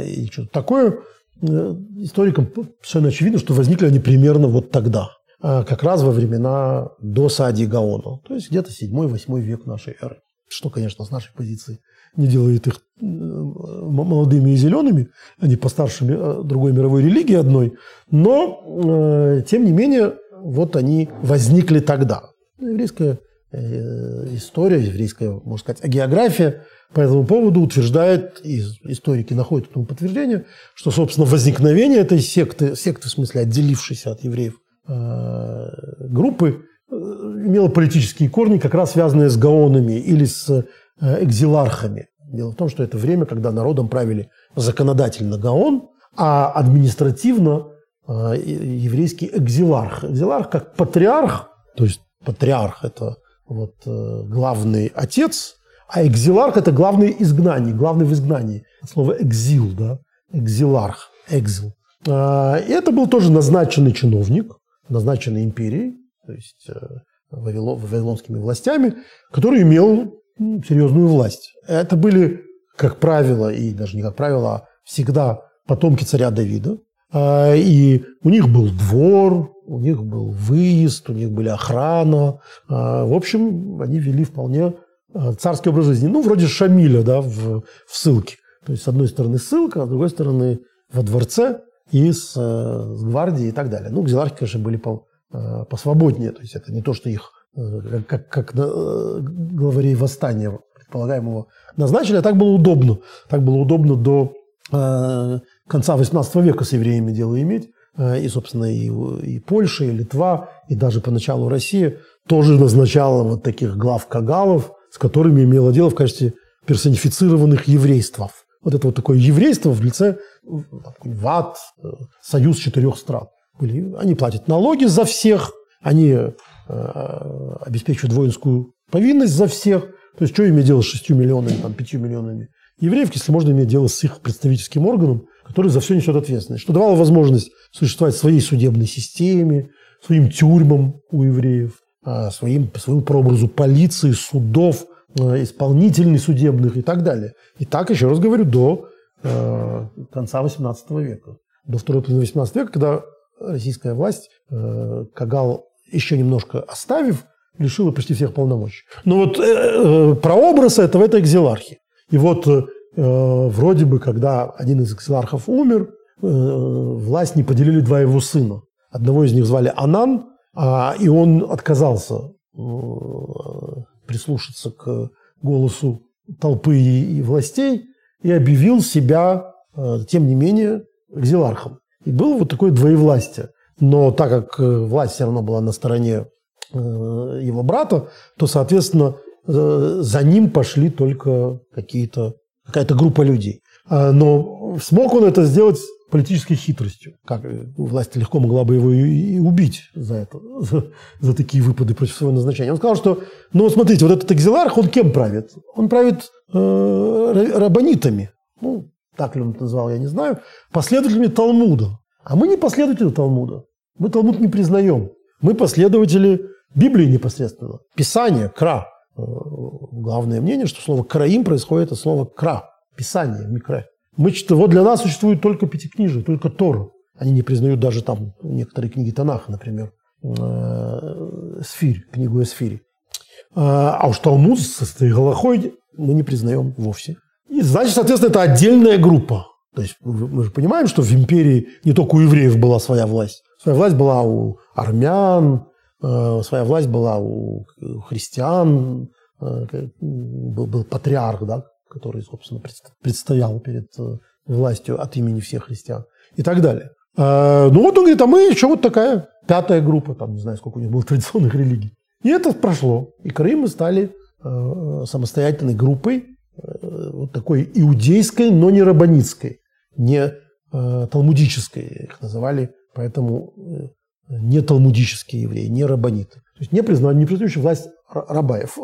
и что-то такое, историкам совершенно очевидно, что возникли они примерно вот тогда, как раз во времена до Сади Гаона, то есть где-то 7-8 век нашей эры. Что, конечно, с нашей позиции не делает их молодыми и зелеными, они постарше э, другой мировой религии одной, но, э, тем не менее, вот они возникли тогда. Еврейская э, история, еврейская, можно сказать, география по этому поводу утверждает, и историки находят этому подтверждение, что, собственно, возникновение этой секты, секты в смысле отделившейся от евреев группы, имело политические корни, как раз связанные с гаонами или с экзилархами. Дело в том, что это время, когда народом правили законодательно Гаон, а административно э, еврейский экзиларх. Экзиларх как патриарх, то есть патриарх – это вот, э, главный отец, а экзиларх – это главный изгнание, главный в изгнании. Слово экзил, да, экзиларх, экзил. Э, и это был тоже назначенный чиновник, назначенный империей, то есть вавилонскими властями, который имел серьезную власть. Это были, как правило, и даже не как правило, а всегда потомки царя Давида. А, и у них был двор, у них был выезд, у них были охрана. А, в общем, они вели вполне а, царский образ жизни. Ну, вроде Шамиля да, в, в ссылке. То есть, с одной стороны ссылка, а с другой стороны во дворце и с, с гвардией и так далее. Ну, кзилархи, конечно, были по, посвободнее. То есть, это не то, что их Э, как, как э, главарей восстания предполагаемого назначили, а так было удобно. Так было удобно до э, конца XVIII века с евреями дело иметь. И, собственно, и, и Польша, и Литва, и даже поначалу Россия тоже назначала вот таких глав кагалов, с которыми имела дело в качестве персонифицированных еврействов. Вот это вот такое еврейство в лице ВАТ, союз четырех стран. Они платят налоги за всех, они Э, обеспечивают воинскую повинность за всех. То есть, что иметь дело с 6 миллионами, там, 5 миллионами евреев, если можно иметь дело с их представительским органом, который за все несет ответственность. Что давало возможность существовать своей судебной системе, своим тюрьмам у евреев, своим, своему прообразу полиции, судов, э, исполнительных судебных и так далее. И так, еще раз говорю, до э, конца XVIII века. До второй половины XVIII века, когда российская власть, Кагал еще немножко оставив, лишила почти всех полномочий. Но вот э, э, прообраз этого – это экзилархи. И вот э, вроде бы, когда один из экзилархов умер, э, власть не поделили два его сына. Одного из них звали Анан, а, и он отказался э, прислушаться к голосу толпы и, властей и объявил себя, э, тем не менее, экзилархом. И было вот такое двоевластие. Но так как э, власть все равно была на стороне его брата, то, соответственно, за ним пошли только какие-то, какая-то группа людей. А, но смог он это сделать политической хитростью. Как власть легко могла бы его и убить за это, за, за такие выпады против своего назначения. Он сказал, что, ну, смотрите, вот этот экзиларх, он кем правит? Он правит э, рабонитами. Ну, так ли он это назвал, я не знаю. Последователями Талмуда. А мы не последователи Талмуда. Мы Талмуд не признаем. Мы последователи Библии непосредственно. Писание, кра. Э, главное мнение, что слово «краим» происходит от слова «кра». Писание, микре. Мы, вот для нас существует только пятикнижие, только Тор. Они не признают даже там некоторые книги Танаха, например, э, Сфирь, книгу Эсфири. А, а уж Талмуд с Галахой мы не признаем вовсе. И значит, соответственно, это отдельная группа. То есть мы же понимаем, что в империи не только у евреев была своя власть. Своя власть была у армян, э, своя власть была у христиан, э, был, был патриарх, да, который, собственно, предстоял перед э, властью от имени всех христиан и так далее. Ну вот он говорит, а мы еще вот такая пятая группа, там не знаю, сколько у них было традиционных религий. И это прошло. И Крым стали самостоятельной группой, вот такой иудейской, но не рабанитской, не талмудической. Их называли Поэтому э, не талмудические евреи, не рабаниты. То есть не признают, не признающие власть рабаев,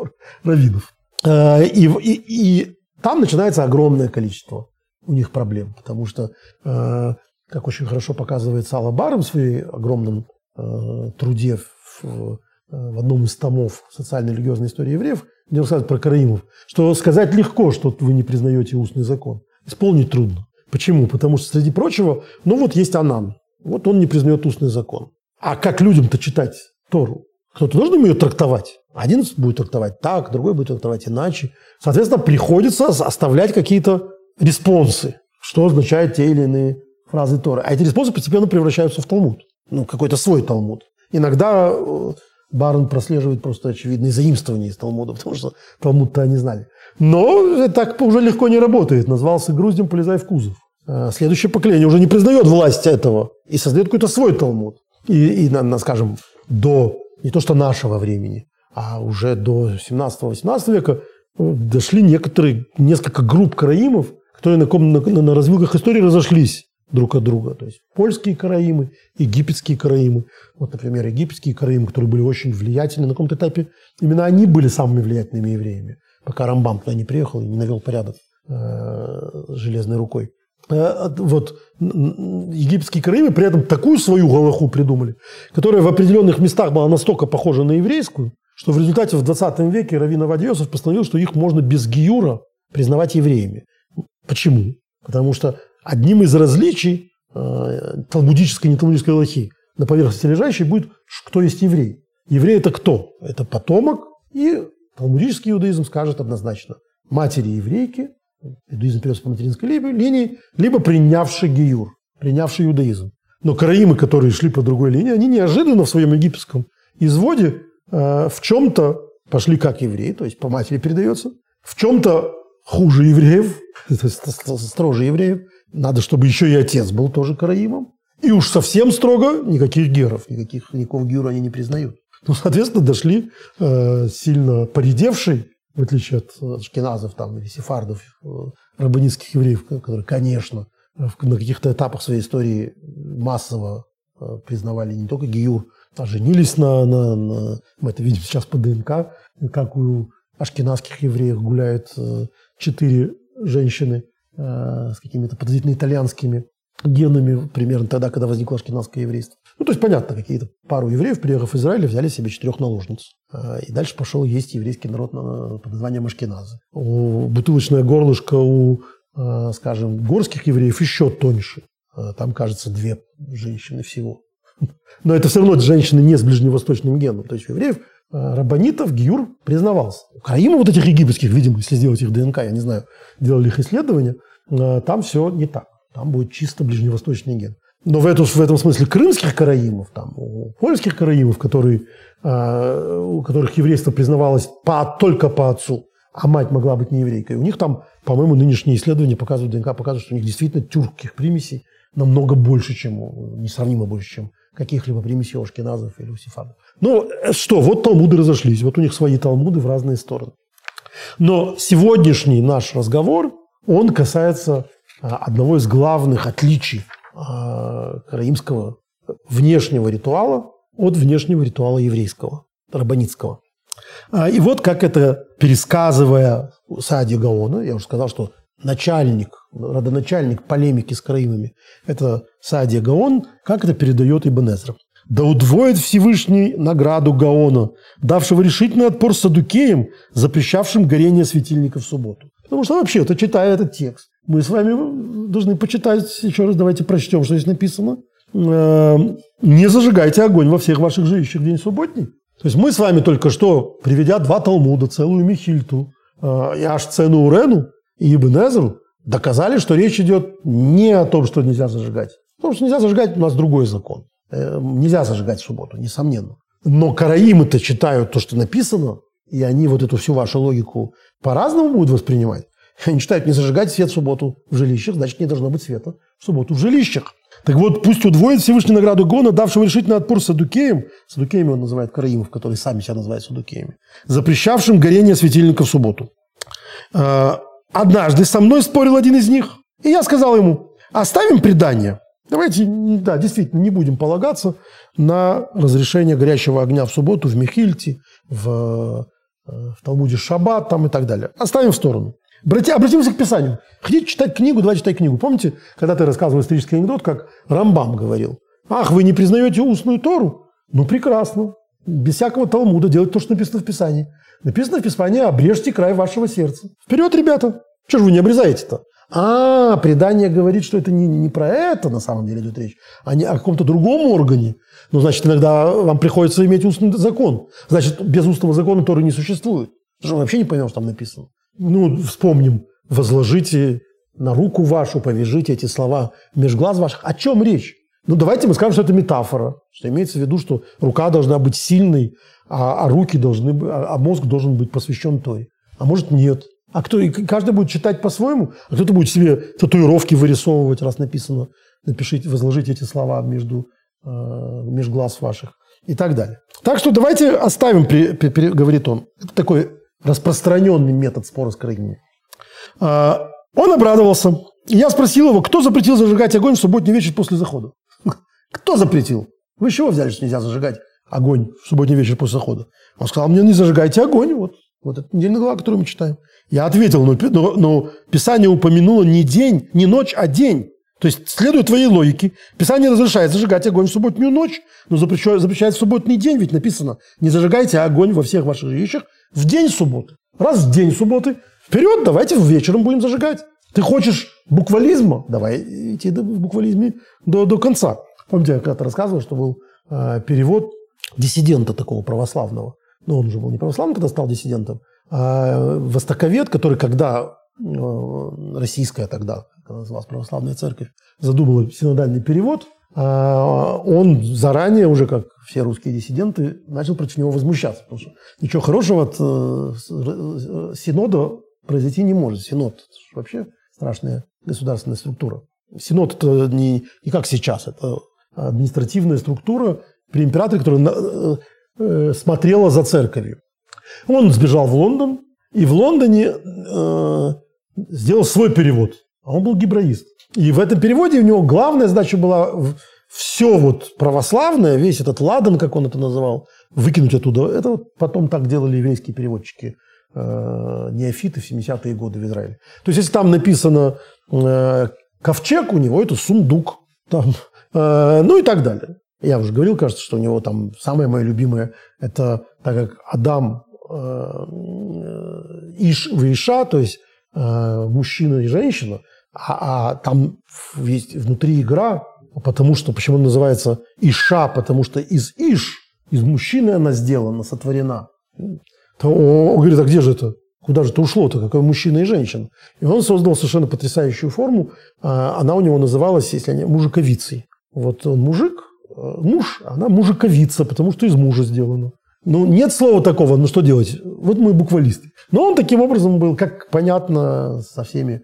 раввинов. Э, и, и, и там начинается огромное количество у них проблем, потому что, э, как очень хорошо показывает Сала Баром в своей огромном э, труде в, э, в одном из томов социально-религиозной истории евреев, где он сказал про караимов, что сказать легко, что вы не признаете устный закон. Исполнить трудно. Почему? Потому что, среди прочего, ну вот есть Анан. Вот он не признает устный закон. А как людям-то читать Тору? Кто-то должен ее трактовать. Один будет трактовать так, другой будет трактовать иначе. Соответственно, приходится оставлять какие-то респонсы, что означают те или иные фразы Торы. А эти респонсы постепенно превращаются в Талмуд. Ну, какой-то свой Талмуд. Иногда э, Барон прослеживает просто очевидные заимствования из Талмуда, потому что Талмуд-то они знали. Но так уже легко не работает. Назвался груздем, полезай в кузов. Э, следующее поколение уже не признает власть этого и создает какой-то свой Талмуд. И, и скажем, до не то что нашего времени, а уже до 17-18 века дошли некоторые, несколько групп караимов, которые на, на, на развилках истории разошлись друг от друга. То есть польские караимы, египетские караимы. Вот, например, египетские караимы, которые были очень влиятельны на каком-то этапе. Именно они были самыми влиятельными евреями, пока Рамбам туда не приехал и не навел порядок э, железной рукой. Э, вот египетские караимы при этом такую свою галаху придумали, которая в определенных местах была настолько похожа на еврейскую, что в результате в 20 веке Равин Авадьосов постановил, что их можно без гиюра признавать евреями. Почему? Потому что одним из различий э, талмудической и неталмудической лохи на поверхности лежащей будет, кто есть еврей. Еврей – это кто? Это потомок, и талмудический иудаизм скажет однозначно. Матери еврейки, иудаизм берется по материнской линии, либо принявший гиюр, принявший иудаизм. Но караимы, которые шли по другой линии, они неожиданно в своем египетском изводе э, в чем-то пошли как евреи, то есть по матери передается, в чем-то хуже евреев, строже евреев. Надо, чтобы еще и отец был тоже караимом. И уж совсем строго никаких геров, никаких, никакого гюра они не признают. Ну, соответственно, дошли э, сильно поредевшие, в отличие от шкиназов там, или сефардов, э, рабанистских евреев, которые, конечно, на каких-то этапах своей истории массово э, признавали не только гиюр, а женились на, на, на... Мы это видим сейчас по ДНК, как у ашкенадских евреев гуляют э, четыре женщины э, с какими-то подозрительно итальянскими генами примерно тогда, когда возникло ашкенадское еврейство. Ну, то есть, понятно, какие-то пару евреев, приехав в Израиль, взяли себе четырех наложниц. Э, и дальше пошел есть еврейский народ под названием Ашкеназы. Бутылочное горлышко у, скажем, горских евреев еще тоньше. Там, кажется, две женщины всего. Но это все равно женщины не с ближневосточным геном. То есть у евреев рабанитов Гиюр признавался. Украина вот этих египетских, видимо, если сделать их ДНК, я не знаю, делали их исследования, там все не так. Там будет чисто ближневосточный ген. Но в, эту, в этом смысле крымских караимов, там, у польских караимов, которые, э, у которых еврейство признавалось по, только по отцу, а мать могла быть не еврейкой, у них там, по-моему, нынешние исследования показывают, ДНК показывают, что у них действительно тюркских примесей намного больше, чем, несравнимо больше, чем каких-либо примесей у ашкеназов или у сефардов. Ну, что, вот талмуды разошлись, вот у них свои талмуды в разные стороны. Но сегодняшний наш разговор, он касается а, одного из главных отличий а, караимского внешнего ритуала от внешнего ритуала еврейского, рабанитского. А, и вот как это, пересказывая Саади Гаона, я уже сказал, что начальник, родоначальник полемики с караимами, это Саадия Гаон, как это передает Ибн Эзра. «Да удвоит Всевышний награду Гаона, давшего решительный отпор Садукеям, запрещавшим горение светильника в субботу». Потому что вообще, это читая этот текст, мы с вами должны почитать, еще раз давайте прочтем, что здесь написано. Эм, «Не зажигайте огонь во всех ваших жилищах день субботний». То есть мы с вами только что, приведя два Талмуда, целую Михильту, э, и аж цену Урену, и Ибн Эзру доказали, что речь идет не о том, что нельзя зажигать. Потому что нельзя зажигать, у нас другой закон. Э, нельзя зажигать в субботу, несомненно. Но караимы-то читают то, что написано, и они вот эту всю вашу логику по-разному будут воспринимать. Они читают не зажигать свет в субботу в жилищах, значит, не должно быть света в субботу в жилищах. Так вот, пусть удвоит Всевышний награду Гона, давшего решительный отпор Садукеям, Садукеями он называет караимов, которые сами себя называют Садукеями, запрещавшим горение светильника в субботу. Э, Однажды со мной спорил один из них, и я сказал ему, оставим предание. Давайте, да, действительно, не будем полагаться на разрешение горящего огня в субботу в Михильте, в, э, в Талмуде Шаббат там и так далее. Оставим в сторону. Обратимся к Писанию. Хотите читать книгу, давайте читать книгу. Помните, когда ты рассказывал исторический анекдот, как Рамбам говорил, ах, вы не признаете устную Тору? Ну, прекрасно. Без всякого Талмуда делать то, что написано в Писании. Написано в Писании «обрежьте край вашего сердца». Вперед, ребята! Чего же вы не обрезаете-то? А, предание говорит, что это не, не про это на самом деле идет речь, а не о каком-то другом органе. Ну, значит, иногда вам приходится иметь устный закон. Значит, без устного закона Торы не существует. Что вообще не понял, что там написано. Ну, вспомним. Возложите на руку вашу, повяжите эти слова меж глаз ваших. О чем речь? Ну, давайте мы скажем, что это метафора, что имеется в виду, что рука должна быть сильной, а, а руки должны а, а мозг должен быть посвящен той. А может, нет. А кто, и каждый будет читать по-своему, а кто-то будет себе татуировки вырисовывать, раз написано, напишите, возложите эти слова между, э, меж глаз ваших и так далее. Так что давайте оставим, при, при, при, говорит он. Это такой распространенный метод спора с крайними. А, он обрадовался. Я спросил его, кто запретил зажигать огонь в субботний вечер после захода? Кто запретил? Вы чего взяли, что нельзя зажигать огонь в субботний вечер после захода? Он сказал, мне не зажигайте огонь. Вот, вот это недельная глава, которую мы читаем. Я ответил, но, но, но Писание упомянуло не день, не ночь, а день. То есть, следуя твоей логике, Писание разрешает зажигать огонь в субботнюю ночь, но запрещает, запрещает в субботний день, ведь написано, не зажигайте огонь во всех ваших жилищах в день субботы. Раз в день субботы, вперед, давайте вечером будем зажигать. Ты хочешь буквализма? Давай идти в буквализме до, до конца. Помните, я когда-то рассказывал, что был э, перевод диссидента такого православного. Но он уже был не православным, когда стал диссидентом. А востоковед, который когда э, российская тогда, называлась православная церковь, задумала синодальный перевод, он заранее, уже как все русские диссиденты, начал против него возмущаться. Потому что ничего хорошего от э, синода произойти не может. Синод – вообще страшная государственная структура. Синод – это не, не как сейчас, это административная структура при императоре, которая э, смотрела за церковью. Он сбежал в Лондон, и в Лондоне э, сделал свой перевод. А он был гибраист. И в этом переводе у него главная задача была все вот православное, весь этот ладан, как он это называл, выкинуть оттуда. Это вот потом так делали еврейские переводчики э, неофиты в 70-е годы в Израиле. То есть, если там написано э, ковчег, у него это сундук. Там, э, ну и так далее. Я уже говорил, кажется, что у него там самое мое любимое, это так как Адам Э, иш в Иша, то есть э, мужчина и женщина, а, а там есть внутри игра, потому что, почему называется Иша, потому что из Иш, из мужчины она сделана, сотворена. То он говорит, а где же это? Куда же это ушло-то? Какой мужчина и женщина? И он создал совершенно потрясающую форму. А, она у него называлась, если не мужиковицей. Вот он мужик, э, муж, она мужиковица, потому что из мужа сделана. Ну, нет слова такого, ну что делать? Вот мы буквалисты. Но он таким образом был, как понятно, со всеми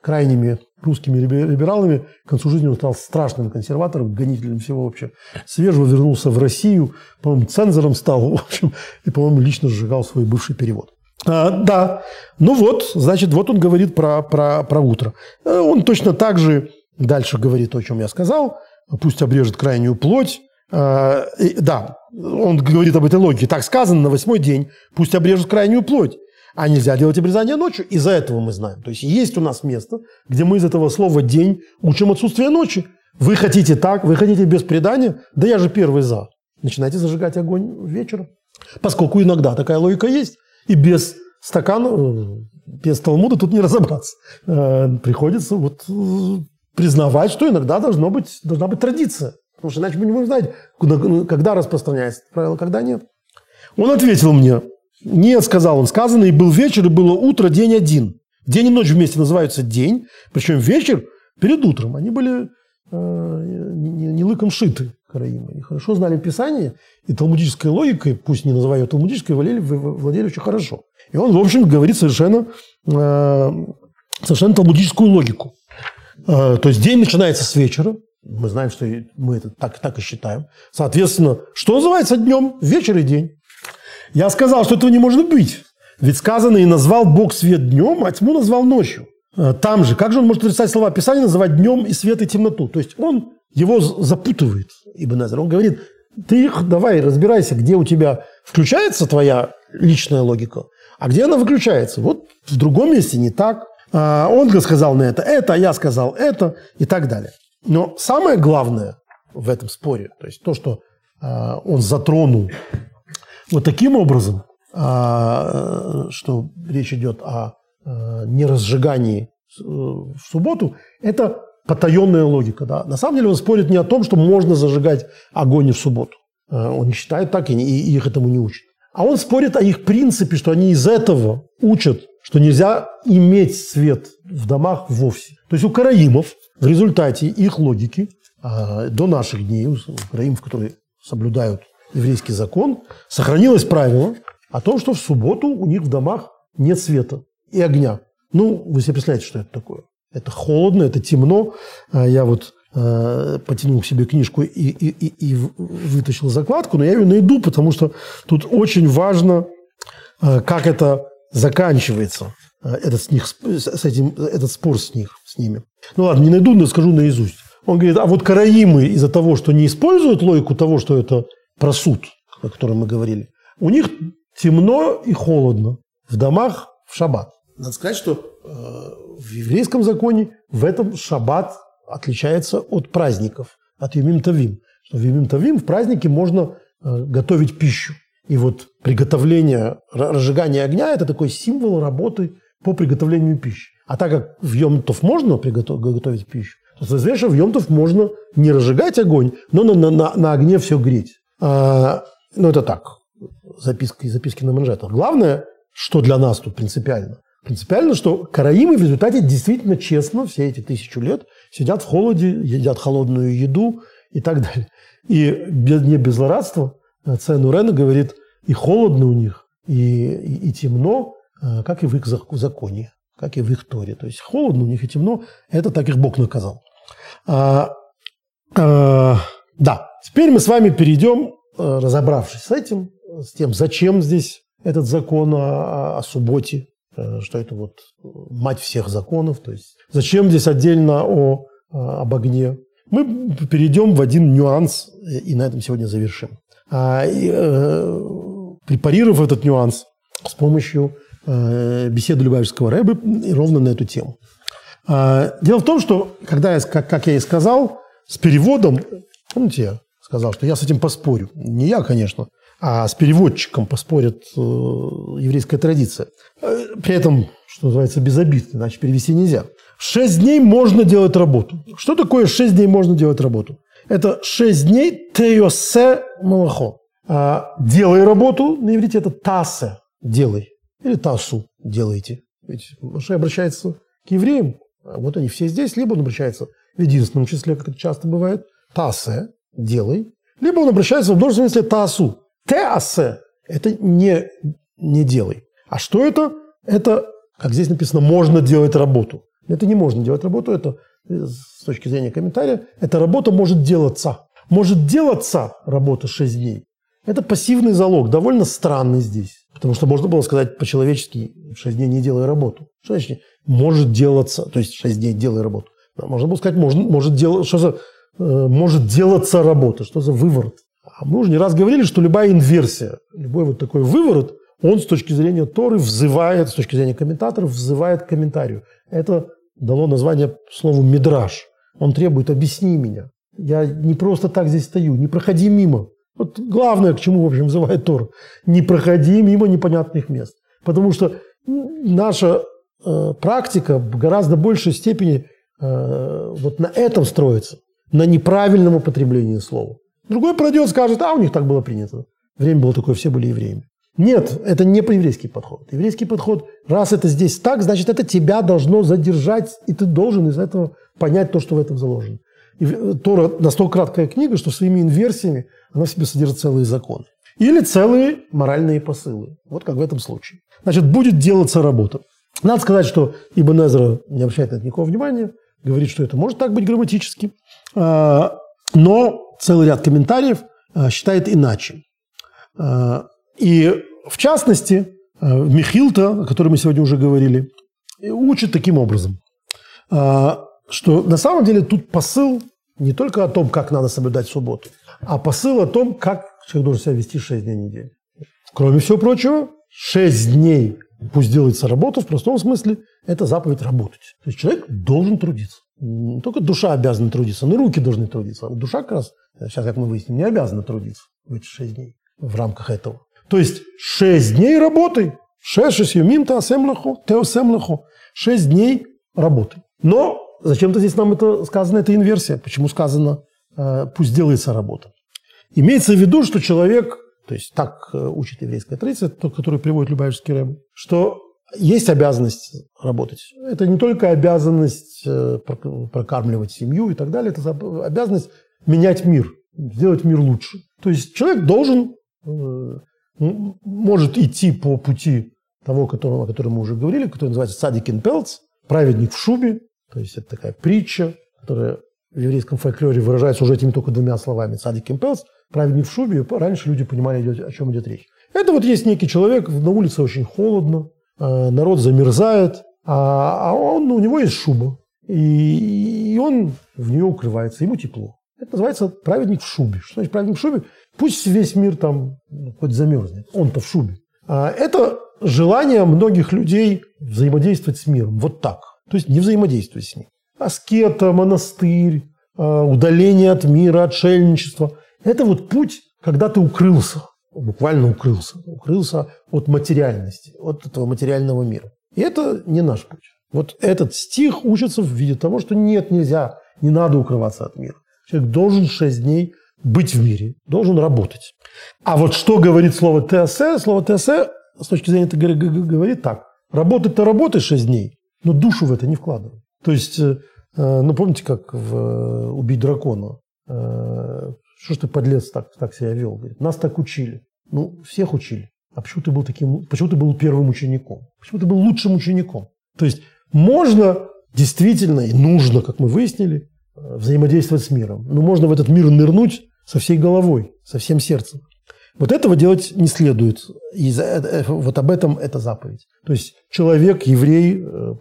крайними русскими либералами. К концу жизни он стал страшным консерватором, гонителем всего вообще. Свежего вернулся в Россию, по-моему, цензором стал, в общем, и, по-моему, лично сжигал свой бывший перевод. А, да, ну вот, значит, вот он говорит про, про, про утро. Э, он точно так же дальше говорит о чем я сказал. Пусть обрежет крайнюю плоть, а, да, он говорит об этой логике. Так сказано, на восьмой день пусть обрежут крайнюю плоть. А нельзя делать обрезание ночью. Из-за этого мы знаем. То есть есть у нас место, где мы из этого слова «день» учим отсутствие ночи. Вы хотите так, вы хотите без предания? Да я же первый за. Начинайте зажигать огонь вечером. Поскольку иногда такая логика есть. И без стакана, э, без Талмуда тут не разобраться. Э, приходится вот э, признавать, что иногда должно быть, должна быть традиция. Потому что иначе мы не будем знать, когда распространяется правило, когда нет. Он ответил мне, нет, сказал он, сказано, и был вечер, и было утро, день один. День и ночь вместе называются день, причем вечер перед утром. Они были э, не, не лыком шиты, караимы. Они хорошо знали Писание, и талмудической логикой, пусть не называю талмудической, владели, владели очень хорошо. И он, в общем, говорит совершенно, э, совершенно талмудическую логику. Э, то есть день начинается с вечера, мы знаем, что мы это так, так и считаем. Соответственно, что называется днем? Вечер и день. Я сказал, что этого не может быть. Ведь сказано, и назвал Бог свет днем, а тьму назвал ночью. Э, там же, как же он может отрицать слова Писания, называть днем и свет, и темноту? То есть он его запутывает, Ибн Эзер. Он говорит, ты давай разбирайся, где у тебя включается твоя личная логика, а где она выключается. Вот в другом месте не так. А он сказал на это это, а я сказал это и так далее. Но самое главное, в этом споре. То есть то, что он затронул вот таким образом, что речь идет о неразжигании в субботу, это потаенная логика. Да? На самом деле он спорит не о том, что можно зажигать огонь в субботу. Он не считает так и их этому не учит. А он спорит о их принципе, что они из этого учат, что нельзя иметь свет в домах вовсе. То есть у караимов в результате их логики а, до наших дней, у караимов, которые соблюдают еврейский закон, сохранилось правило о том, что в субботу у них в домах нет света и огня. Ну, вы себе представляете, что это такое? Это холодно, это темно. А я вот э, потянул к себе книжку и, и, и, и вытащил закладку, но я ее найду, потому что тут очень важно, э, как это заканчивается, э, этот, с них, с этим, этот спор с, них, с ними. Ну ладно, не найду, но скажу наизусть. Он говорит, а вот караимы из-за того, что не используют логику того, что это просуд, о котором мы говорили, у них темно и холодно в домах в шаббат. Надо сказать, что э, в еврейском законе в этом шаббат отличается от праздников, от Юмим Тавим. Что в Юмим Тавим в празднике можно э, готовить пищу. И вот приготовление, разжигание огня – это такой символ работы по приготовлению пищи. А так как в Йомтов можно приготовить пищу, то, соответственно, в Йомтов можно не разжигать огонь, но на, на, на огне все греть. А, ну, это так, записки, записки на манжетах. Главное, что для нас тут принципиально, Принципиально, что караимы в результате действительно честно все эти тысячу лет сидят в холоде, едят холодную еду и так далее. И без, не без злорадства Цен Урена говорит, и холодно у них, и, и, и темно, э, как и в их законе, как и в их Торе. То есть холодно у них и темно, это так их Бог наказал. А, а, да, теперь мы с вами перейдем, э, разобравшись с этим, с тем, зачем здесь этот закон о, о субботе, Э, что это вот мать всех законов. То есть зачем здесь отдельно о, об огне? Мы перейдем в один нюанс и на этом сегодня завершим. А, и, э, препарировав этот нюанс с помощью э, беседы Любавичского Рэбы ровно на эту тему. А, дело в том, что, когда я, как, как я и сказал, с переводом, помните, сказал, что я с этим поспорю. Не я, конечно, а с переводчиком поспорит э, еврейская традиция. Э, при этом, что называется, без обид, иначе перевести нельзя. Шесть дней можно делать работу. Что такое шесть дней можно делать работу? Это шесть дней теосе малахо. А делай работу, на иврите это тасе, делай. Или тасу делайте. Ведь Маше обращается к евреям, а вот они все здесь, либо он обращается в единственном числе, как это часто бывает, тасе, делай, либо он обращается в множественном смысле тасу, теасе – это не, не делай. А что это? Это, как здесь написано, можно делать работу. Это не можно делать работу, это с точки зрения комментария, эта работа может делаться. Может делаться работа 6 дней. Это пассивный залог, довольно странный здесь. Потому что можно было сказать по-человечески, 6 дней не делай работу. Что значит может делаться, то есть 6 дней делай работу. Можно было сказать, может, может, дел, что за, может делаться работа, что за выворот. А мы уже не раз говорили, что любая инверсия, любой вот такой выворот, он с точки зрения Торы взывает, с точки зрения комментаторов, взывает к комментарию. Это дало название слову «мидраж». Он требует «объясни меня». Я не просто так здесь стою, не проходи мимо. Вот главное, к чему, в общем, взывает Тор. Не проходи мимо непонятных мест. Потому что наша э, практика в гораздо большей степени э, вот на этом строится, на неправильном употреблении слова. Другой пройдет, скажет, а у них так было принято. Время было такое, все были евреями. Нет, это не по-еврейский подход. Еврейский подход, раз это здесь так, значит, это тебя должно задержать, и ты должен из этого понять то, что в этом заложено. И Тора настолько краткая книга, что своими инверсиями она в себе содержит целые законы. Или целые моральные посылы. Вот как в этом случае. Значит, будет делаться работа. Надо сказать, что Ибн Эзра не обращает на это никакого внимания, говорит, что это может так быть грамматически. А, но целый ряд комментариев э, считает иначе. Э, и в частности, Михилта, о котором мы сегодня уже говорили, учит таким образом, что на самом деле тут посыл не только о том, как надо соблюдать субботу, а посыл о том, как человек должен себя вести 6 дней в неделю. Кроме всего прочего, 6 дней Пусть делается работа в простом смысле, это заповедь работать. То есть человек должен трудиться. Не только душа обязана трудиться, но и руки должны трудиться. Душа как раз, сейчас как мы выясним, не обязана трудиться в эти шесть дней в рамках этого. То есть шесть дней работы, шесть юмим теосемлаху, теосемлаху, шесть дней работы. Но зачем-то здесь нам это сказано, это инверсия. Почему сказано, э, пусть делается работа? Имеется в виду, что человек, то есть так э, учит еврейская традиция, тот, который приводит Любавичский рэб, что есть обязанность работать. Это не только обязанность э, прокармливать семью и так далее, это обязанность менять мир, сделать мир лучше. То есть человек должен, э, может идти по пути того, которого, о котором мы уже говорили, который называется Садикин Пелц, праведник в шубе, то есть это такая притча, которая в еврейском фольклоре выражается уже этими только двумя словами. Садикин Пелц, праведник в шубе, раньше люди понимали, о чем идет речь. Это вот есть некий человек, на улице очень холодно, народ замерзает, а, а он, у него есть шуба, и, и он в нее укрывается, ему тепло. Это называется праведник в шубе. Что значит праведник в шубе? Пусть весь мир там ну, хоть замерзнет, он-то в шубе. А это желание многих людей взаимодействовать с миром. Вот так. То есть не взаимодействовать с ним. Аскета, монастырь, э, удаление от мира, отшельничество. Это вот путь, когда ты укрылся буквально укрылся. Укрылся от материальности, от этого материального мира. И это не наш путь. Вот этот стих учится в виде того, что нет, нельзя, не надо укрываться от мира. Человек должен шесть дней быть в мире, должен работать. А вот что говорит слово ТСЭ? Слово ТСЭ с точки зрения это говорит так. Работать-то работай шесть дней, но душу в это не вкладывай. То есть, э, э, ну помните, как в э, «Убить дракона»? Что ж ты, подлец, так, так себя вел? Говорит, нас так учили. Ну, всех учили. А почему ты был таким, почему ты был первым учеником? Почему ты был лучшим учеником? То есть можно действительно и нужно, как мы выяснили, э, взаимодействовать с миром. Но можно в этот мир нырнуть со всей головой, со всем сердцем. Вот этого делать не следует. И э, вот об этом эта заповедь. То есть человек, еврей, э,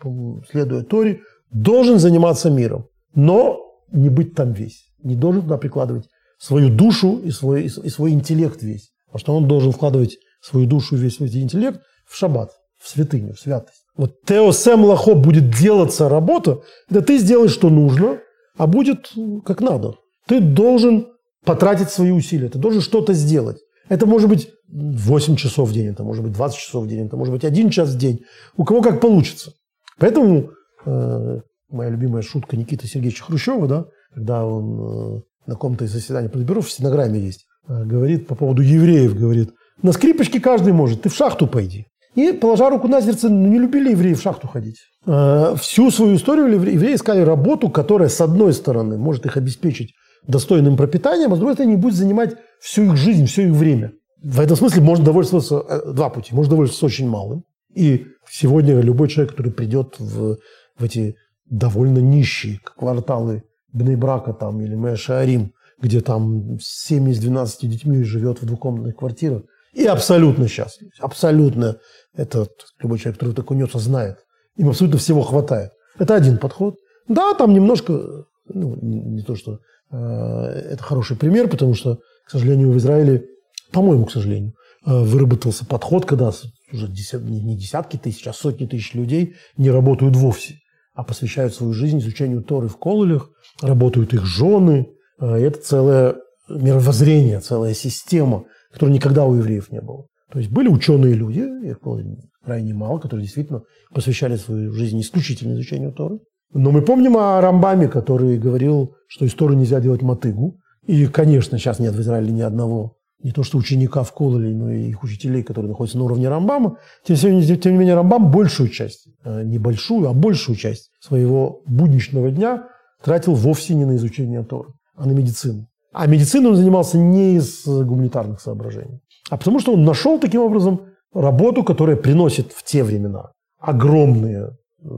следуя Торе, должен заниматься миром, но не быть там весь. Не должен туда прикладывать свою душу и свой, и свой интеллект весь. Потому что он должен вкладывать свою душу весь свой интеллект в шаббат, в святыню, в святость. Вот теосем лахо будет делаться работа, это ты сделаешь, что нужно, а будет как надо. Ты должен потратить свои усилия, ты должен что-то сделать. Это может быть 8 часов в день, это может быть 20 часов в день, это может быть 1 час в день. У кого как получится. Поэтому э, моя любимая шутка Никиты Сергеевича Хрущева, да, когда он э, на каком-то из заседаний Политбюро в стенограмме есть, говорит по поводу евреев, говорит, на скрипочке каждый может, ты в шахту пойди. И, положа руку на сердце, ну, не любили евреи в шахту ходить. Э, всю свою историю евреи искали работу, которая, с одной стороны, может их обеспечить достойным пропитанием, а с другой стороны, не будет занимать всю их жизнь, все их время. В этом смысле можно довольствоваться э, два пути. Можно довольствоваться очень малым. И сегодня любой человек, который придет в, в эти довольно нищие кварталы Бнейбрака там или Мэшарим, где там 7 из 12 детьми живет в двухкомнатных квартирах, и абсолютно счастлив. Абсолютно. Это любой человек, который так унется, знает. Им абсолютно всего хватает. Это один подход. Да, там немножко, ну, не то, что э, это хороший пример, потому что, к сожалению, в Израиле, по-моему, к сожалению, э, выработался подход, когда уже десят, не десятки тысяч, а сотни тысяч людей не работают вовсе а посвящают свою жизнь изучению Торы в кололях, работают их жены. А, это целое мировоззрение, целая система, которой никогда у евреев не было. То есть были ученые люди, их было крайне мало, которые действительно посвящали свою жизнь исключительно изучению Торы. Но мы помним о Рамбаме, который говорил, что из Торы нельзя делать мотыгу. И, конечно, сейчас нет в Израиле ни одного не то что ученика в Кололе, но и их учителей, которые находятся на уровне Рамбама, тем, тем не менее Рамбам большую часть, э, не большую, а большую часть своего будничного дня тратил вовсе не на изучение Торы, а на медицину. А медициной он занимался не из гуманитарных соображений, а потому что он нашел таким образом работу, которая приносит в те времена огромные э,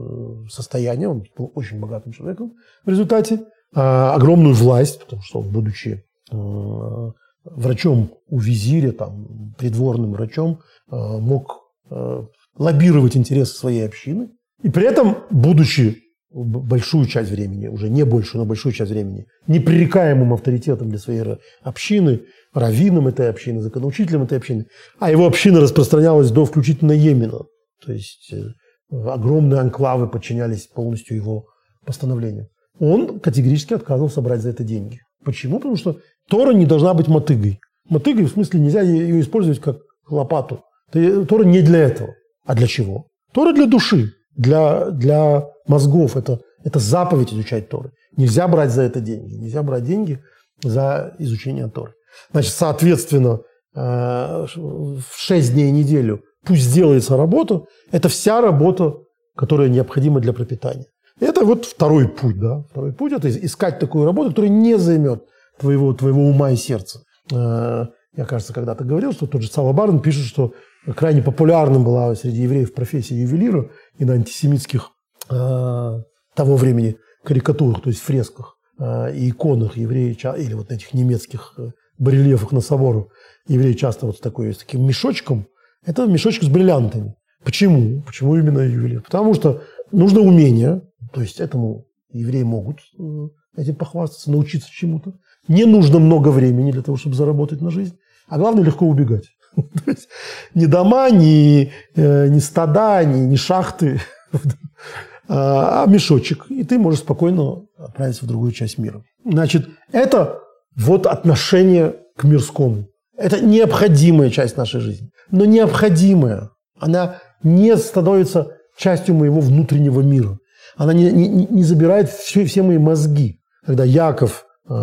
состояния, он был очень богатым человеком в результате, а, огромную власть, потому что он, будучи э, врачом у визиря, там, придворным врачом, э, мог э, лоббировать интересы своей общины. И при этом, будучи большую часть времени, уже не большую, но большую часть времени, непререкаемым авторитетом для своей общины, раввином этой общины, законоучителем этой общины, а его община распространялась до включительно Йемена. То есть огромные анклавы подчинялись полностью его постановлению. Он категорически отказывался брать за это деньги. Почему? Потому что Тора не должна быть мотыгой. Мотыгой в смысле нельзя ее использовать как лопату. Тора не для этого. А для чего? Тора для души, для, для мозгов. Это, это заповедь изучать Торы. Нельзя брать за это деньги. Нельзя брать деньги за изучение Торы. Значит, соответственно, э, в 6 дней в неделю пусть сделается работа. Это вся работа, которая необходима для пропитания. Это вот второй путь, да. Второй путь – это искать такую работу, которая не займет твоего, твоего ума и сердца. Э, я, кажется, когда-то говорил, что тот же Сава Барн пишет, что крайне популярным была среди евреев профессия ювелира и на антисемитских э, того времени карикатурах, то есть фресках э, и иконах евреи, или вот этих немецких барельефах на соборах, евреи часто вот с, такой, с таким мешочком, это мешочек с бриллиантами. Почему? Почему именно ювелир? Потому что нужно умение, то есть этому евреи могут э, этим похвастаться, научиться чему-то. Не нужно много времени для того, чтобы заработать на жизнь. А главное, легко убегать. То есть ни дома, ни, э, ни стада, ни, ни шахты, а, а мешочек. И ты можешь спокойно отправиться в другую часть мира. Значит, это вот отношение к мирскому. Это необходимая часть нашей жизни. Но необходимая. Она не становится частью моего внутреннего мира. Она не, не, не забирает все, все мои мозги. Когда Яков, э,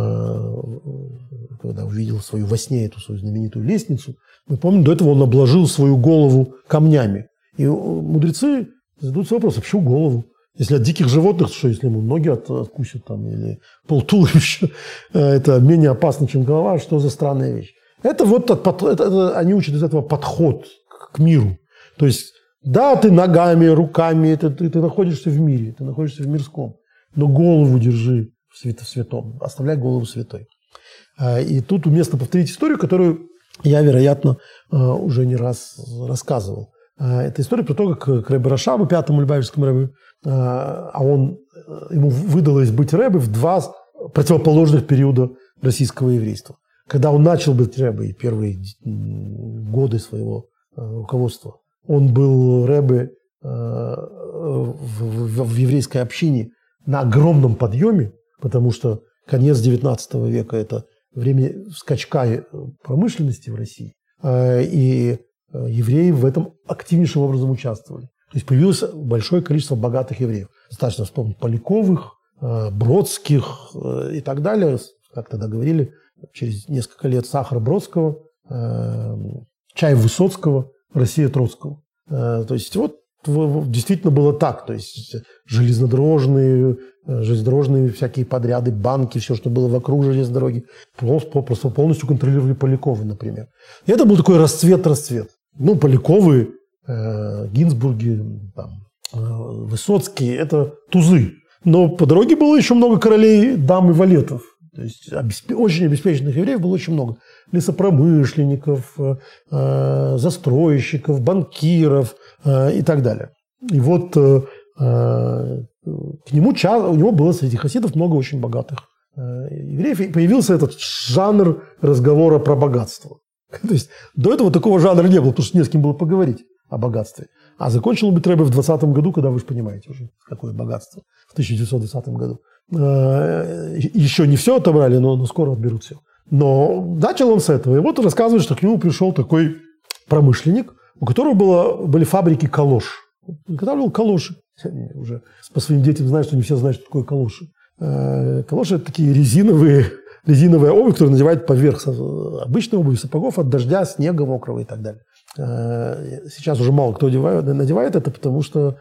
когда увидел свою во сне эту свою знаменитую лестницу, мы помним, до этого он обложил свою голову камнями. И мудрецы задаются вопросом, почему голову? Если от диких животных, что если ему ноги от, откусят там, или полтуловища, э, это менее опасно, чем голова, что за странная вещь. Это вот это, это, они учат из этого подход к миру. То есть да, ты ногами, руками, ты, ты, ты находишься в мире, ты находишься в мирском, но голову держи в, свято, в святом, оставляй голову святой. А, и тут уместно повторить историю, которую я, вероятно, а, уже не раз рассказывал. А, это история про то, как к Рэбе Рашабу, пятому Любавичскому Рэбе, а он, ему выдалось быть Рэбе в два противоположных периода российского еврейства. Когда он начал быть Рэбе, первые годы своего руководства, он был рэбе э, в еврейской общине на огромном подъеме, потому что конец XIX века – это время скачка э, промышленности в России. Э, и евреи в этом активнейшим образом участвовали. То есть появилось большое количество богатых евреев. Достаточно вспомнить Поляковых, Бродских и так далее. Как тогда говорили, через несколько лет Сахар Бродского, чай Высоцкого – Россия Троцкого. Э, то есть вот действительно было так. То есть железнодорожные, э, железнодорожные всякие подряды, банки, все, что было вокруг железной дороги, просто полностью контролировали Поляковы, например. И это был такой расцвет-расцвет. Ну, Поляковы, э, Гинзбурги, там, э, Высоцкие – это тузы. Но по дороге было еще много королей, дам и валетов. То есть очень обеспеченных евреев было очень много лесопромышленников, э, э, застройщиков, банкиров э, и так далее. И вот к нему, у него было среди хасидов много очень богатых евреев, и появился этот жанр разговора про богатство. То есть до этого такого жанра не было, потому что не с кем было поговорить о богатстве. А закончил быть Рэбе в 20 году, когда вы же понимаете уже, какое богатство, в 1920 году. Еще не все отобрали, но, но скоро отберут все. Но начал он с этого. И вот рассказывает, что к нему пришел такой промышленник, у которого было, были фабрики калош. Изготавливал калоши. Уже по своим детям знаю, что не все знают, что такое калоши. Э, калоши – это такие резиновые, резиновая обувь, которую надевают поверх обычной обуви, сапогов от дождя, снега мокрого и так далее. Э, сейчас уже мало кто надевает, это, потому что э,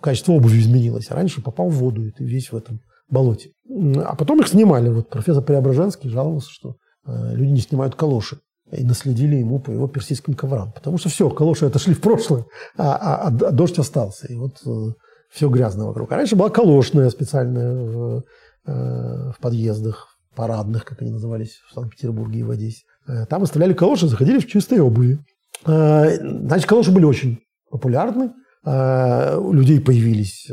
качество обуви изменилось. раньше попал в воду, и ты весь в этом болоте. А потом их снимали. Вот профессор Преображенский жаловался, что э, люди не снимают калоши. И наследили ему по его персидским коврам. Потому что все, калоши отошли в прошлое, а, а, а дождь остался. И вот э, все грязно вокруг. А раньше была калошная специальная в, э, в подъездах, парадных, как они назывались, в Санкт-Петербурге и в Одессе. Там оставляли калоши, заходили в чистой обуви. Значит, калоши были очень популярны. У людей появились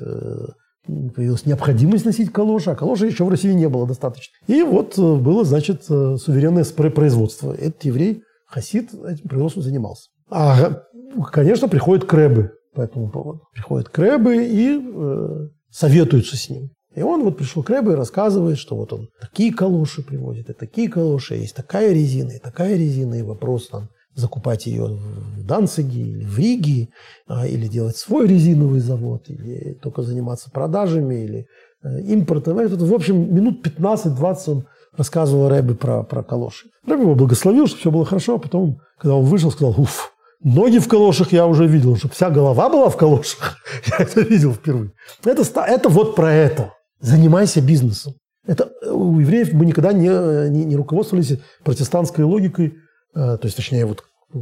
появилась необходимость носить калоши, а калоши еще в России не было достаточно. И вот э, было, значит, э, суверенное производство. Этот еврей, хасид, этим производством занимался. А, конечно, приходят крэбы по этому поводу. Приходят крэбы и э, советуются с ним. И он вот пришел к Рэбе и рассказывает, что вот он такие калоши приводит, и такие калоши, есть такая резина, и такая резина, и вопрос там закупать ее в Данциге или в Риге, а, или делать свой резиновый завод, или только заниматься продажами, или э, импортом. В общем, минут 15-20 он рассказывал Рэбе про, про калоши. Рэбе его благословил, что все было хорошо, а потом, когда он вышел, сказал, уф, ноги в калошах я уже видел, чтобы вся голова была в калошах. я это видел впервые. Это, это вот про это. Занимайся бизнесом. Это у евреев мы никогда не, не, не руководствовались протестантской логикой, э, то есть, точнее, вот э,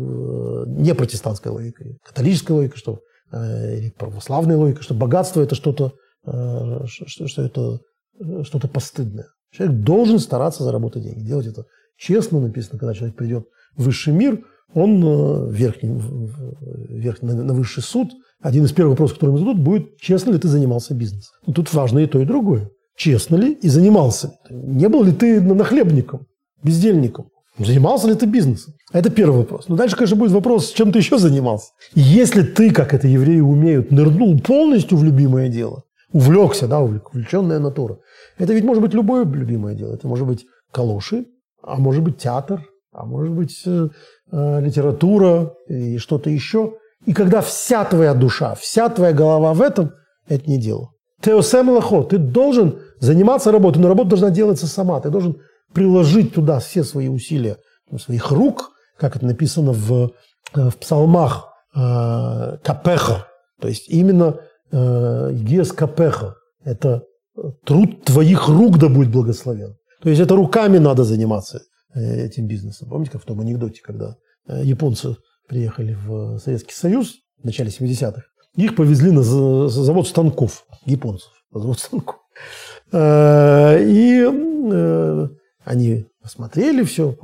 не протестантской логикой, католической логикой, что э, или православной логикой, что богатство это что-то, что, что это что-то постыдное. Человек должен стараться заработать деньги, делать это честно. Написано, когда человек придет в высший мир, он верхний, верхний, на высший суд, один из первых вопросов, который ему зададут, будет, честно ли ты занимался бизнесом. Но тут важно и то, и другое. Честно ли и занимался? Не был ли ты нахлебником, бездельником? Занимался ли ты бизнесом? Это первый вопрос. Но дальше, конечно, будет вопрос, чем ты еще занимался. Если ты, как это евреи умеют, нырнул полностью в любимое дело, увлекся, да, увлеченная натура, это ведь может быть любое любимое дело. Это может быть калоши, а может быть театр, а может быть э, э, литература и что-то еще. И когда вся твоя душа, вся твоя голова в этом, это не дело. Теосем лахо, ты должен заниматься работой, но работа должна делаться сама. Ты должен приложить туда все свои усилия, своих рук, как это написано в, э, в псалмах, э, капеха. То есть именно э, гес капеха. Это труд твоих рук да будет благословен. То есть это руками надо заниматься э, этим бизнесом. Помните, как в том анекдоте, когда японцы приехали в Советский Союз в начале 70-х, их повезли на завод станков, японцев, завод станков. Э, и э, они посмотрели все,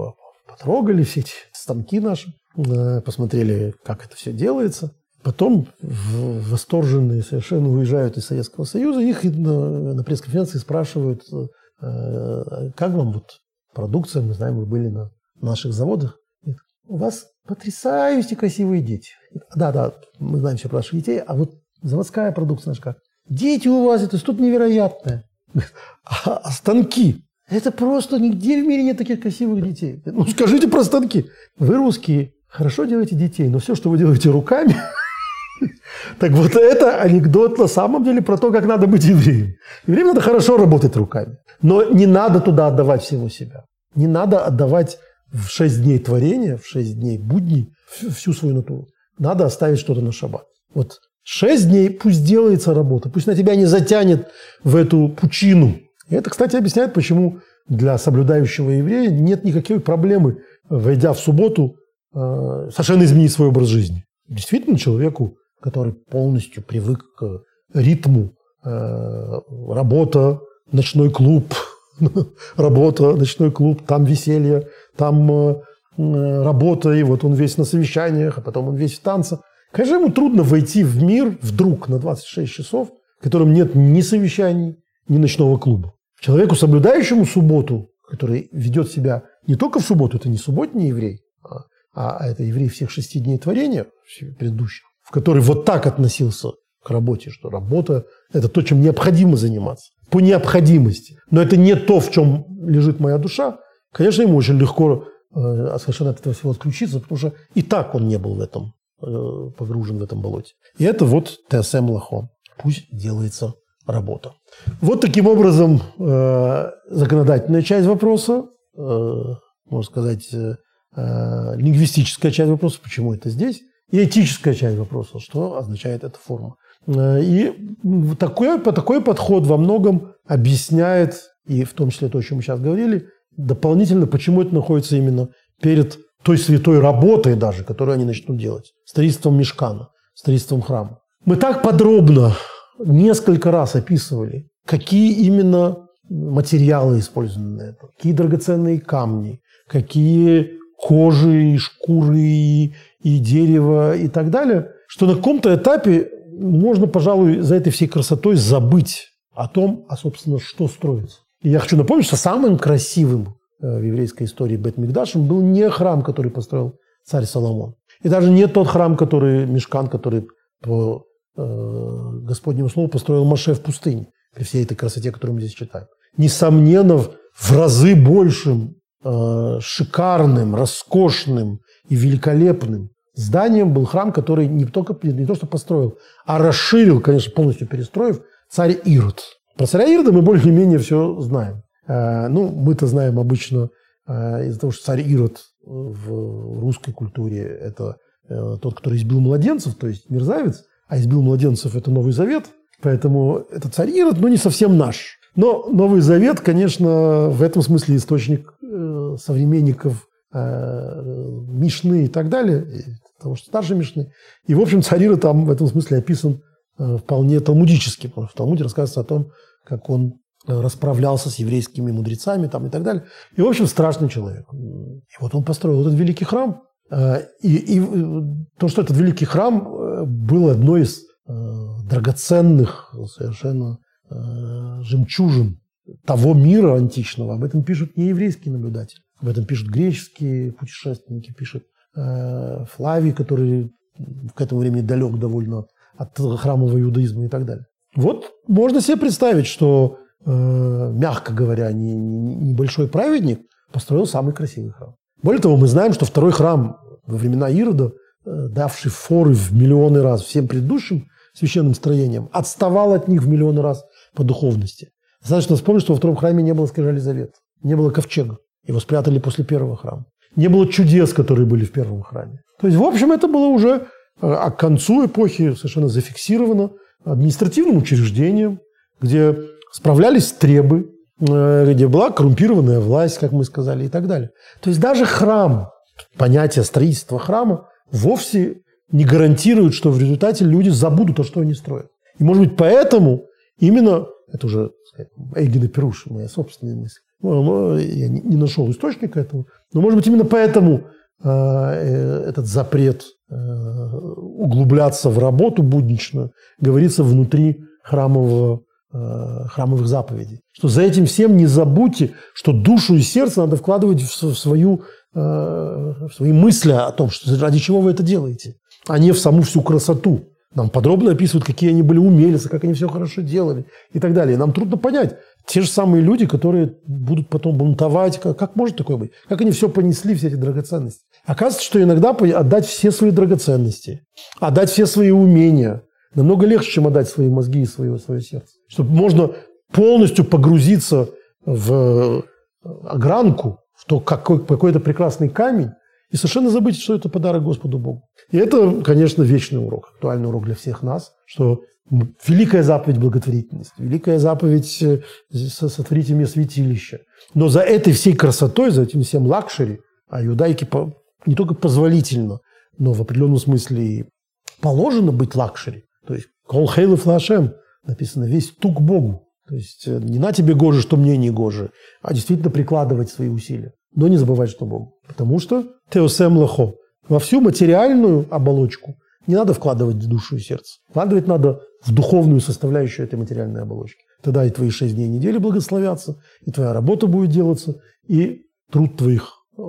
потрогали все эти станки наши, э, посмотрели, как это все делается. Потом восторженные совершенно уезжают из Советского Союза, их на, на пресс-конференции спрашивают, как вам вот продукция, мы знаем, вы были на наших заводах. У вас потрясающие красивые дети. Да, да, мы знаем все про наших детей, а вот заводская продукция наша как? Дети у вас, это что-то невероятное. А, а станки? Это просто нигде в мире нет таких красивых детей. Ну, скажите про станки. Вы русские, хорошо делаете детей, но все, что вы делаете руками, так вот это анекдот на самом деле про то, как надо быть евреем. Евреям надо хорошо работать руками. Но не надо туда отдавать всего себя. Не надо отдавать в шесть дней творения, в шесть дней будней всю свою натуру. Надо оставить что-то на шаббат. Вот шесть дней пусть делается работа, пусть на тебя не затянет в эту пучину. И это, кстати, объясняет, почему для соблюдающего еврея нет никакой проблемы, войдя в субботу, э, совершенно изменить свой образ жизни. Действительно, человеку, который полностью привык к ритму, э, работа, ночной клуб, работа, ночной клуб, там веселье, там э, работа, и вот он весь на совещаниях, а потом он весь в танцах. Конечно, ему трудно войти в мир вдруг на 26 часов, в котором нет ни совещаний, ни ночного клуба. Человеку, соблюдающему субботу, который ведет себя не только в субботу, это не субботний еврей, а, а это еврей всех шести дней творения предыдущих, в который вот так относился к работе, что работа – это то, чем необходимо заниматься, по необходимости. Но это не то, в чем лежит моя душа, Конечно, ему очень легко э, совершенно от этого всего отключиться, потому что и так он не был в этом э, погружен в этом болоте. И это вот ТСМ Лахо. Пусть делается работа. Вот таким образом э, законодательная часть вопроса, можно сказать, лингвистическая часть вопроса, почему это здесь, и этическая часть вопроса, что означает эта форма. И такой, такой подход во многом объясняет, и в том числе то, о чем мы сейчас говорили, дополнительно, почему это находится именно перед той святой работой даже, которую они начнут делать, строительством мешкана, строительством храма. Мы так подробно несколько раз описывали, какие именно материалы использованы на это, какие драгоценные камни, какие кожи, шкуры и, и дерево и так далее, что на каком-то этапе можно, пожалуй, за этой всей красотой забыть о том, а, собственно, что строится. И я хочу напомнить, что самым красивым э, в еврейской истории Бет-Мигдашем был не храм, который построил царь Соломон. И даже не тот храм, который, мешкан, который Господнему слову построил Маше в пустыне, при всей этой красоте, которую мы здесь читаем. Несомненно, в разы большим, э, шикарным, роскошным и великолепным зданием был храм, который не только не то что построил, а расширил, конечно, полностью перестроив, царь Ирод. Про царя Ирода мы более-менее все знаем. Э, ну, мы-то знаем обычно э, из-за того, что царь Ирод в русской культуре – это э, тот, который избил младенцев, то есть мерзавец, а избил младенцев – это Новый Завет, поэтому это царь Ирод, но не совсем наш. Но Новый Завет, конечно, в этом смысле источник современников Мишны и так далее, потому что старше Мишны. И, в общем, царь Ирод там в этом смысле описан вполне талмудически, потому что в Талмуде рассказывается о том, как он расправлялся с еврейскими мудрецами там, и так далее. И, в общем, страшный человек. И вот он построил этот великий храм. Э, и, и э, то, что этот великий храм э, был одной из драгоценных совершенно жемчужин того мира античного. Об этом пишут не еврейские наблюдатели. Об этом пишут греческие путешественники, пишет Флавий, который к этому времени далек довольно от храмового иудаизма и так далее. Вот можно себе представить, что мягко говоря, небольшой праведник, построил самый красивый храм. Более того, мы знаем, что второй храм во времена Ирода, э, давший форы в миллионы раз всем предыдущим священным строениям, отставал от них в миллионы раз по духовности. Достаточно вспомнить, что во втором храме не было скрижали завет, не было ковчега. Его спрятали после первого храма. Не было чудес, которые были в первом храме. То есть, в общем, это было уже а к концу эпохи совершенно зафиксировано административным учреждением, где справлялись требы, где была коррумпированная власть, как мы сказали, и так далее. То есть даже храм, понятие строительства храма вовсе не гарантирует, что в результате люди забудут то, что они строят. И, может быть, поэтому именно, это уже Эйгена Перуш, моя собственная мысль, я не нашел источника этого, но, может быть, именно поэтому э, э, этот запрет углубляться в работу будничную говорится внутри храмового Э, храмовых заповедей. Что за этим всем не забудьте, что душу и сердце надо вкладывать в свою, э, в свои мысли о том, что ради чего вы это делаете, а не в саму всю красоту. Нам подробно описывают, какие они были умельцы, как они все хорошо делали и так далее. Нам трудно понять, те же самые люди, которые будут потом бунтовать, как, как может такое быть? Как они все понесли, все эти драгоценности? Оказывается, что иногда отдать все свои драгоценности, отдать все свои умения намного легче, чем отдать свои мозги и свое, свое сердце чтобы можно полностью погрузиться в э, огранку, в то, какой, какой-то прекрасный камень, и совершенно забыть, что это подарок Господу Богу. И это, конечно, вечный урок, актуальный урок для всех нас, что великая заповедь благотворительности, великая заповедь э, сотворите мне святилище. Но за этой всей красотой, за этим всем luxury, а иудаике не только позволительно, но в определенном смысле и положено быть luxury. То есть «כל חלב להשם» написано «весь тук Богу». То есть э, не на тебе гоже, что мне не гоже, а действительно прикладывать свои усилия. Но не забывать, что Бог. Потому что теосем лахо. Во всю материальную оболочку не надо вкладывать в душу и сердце. Вкладывать надо в духовную составляющую этой материальной оболочки. Тогда и твои шесть дней недели благословятся, и твоя работа будет делаться, и труд твоих э,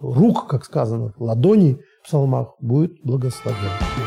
рук, как сказано, ладоней в псалмах будет благословен.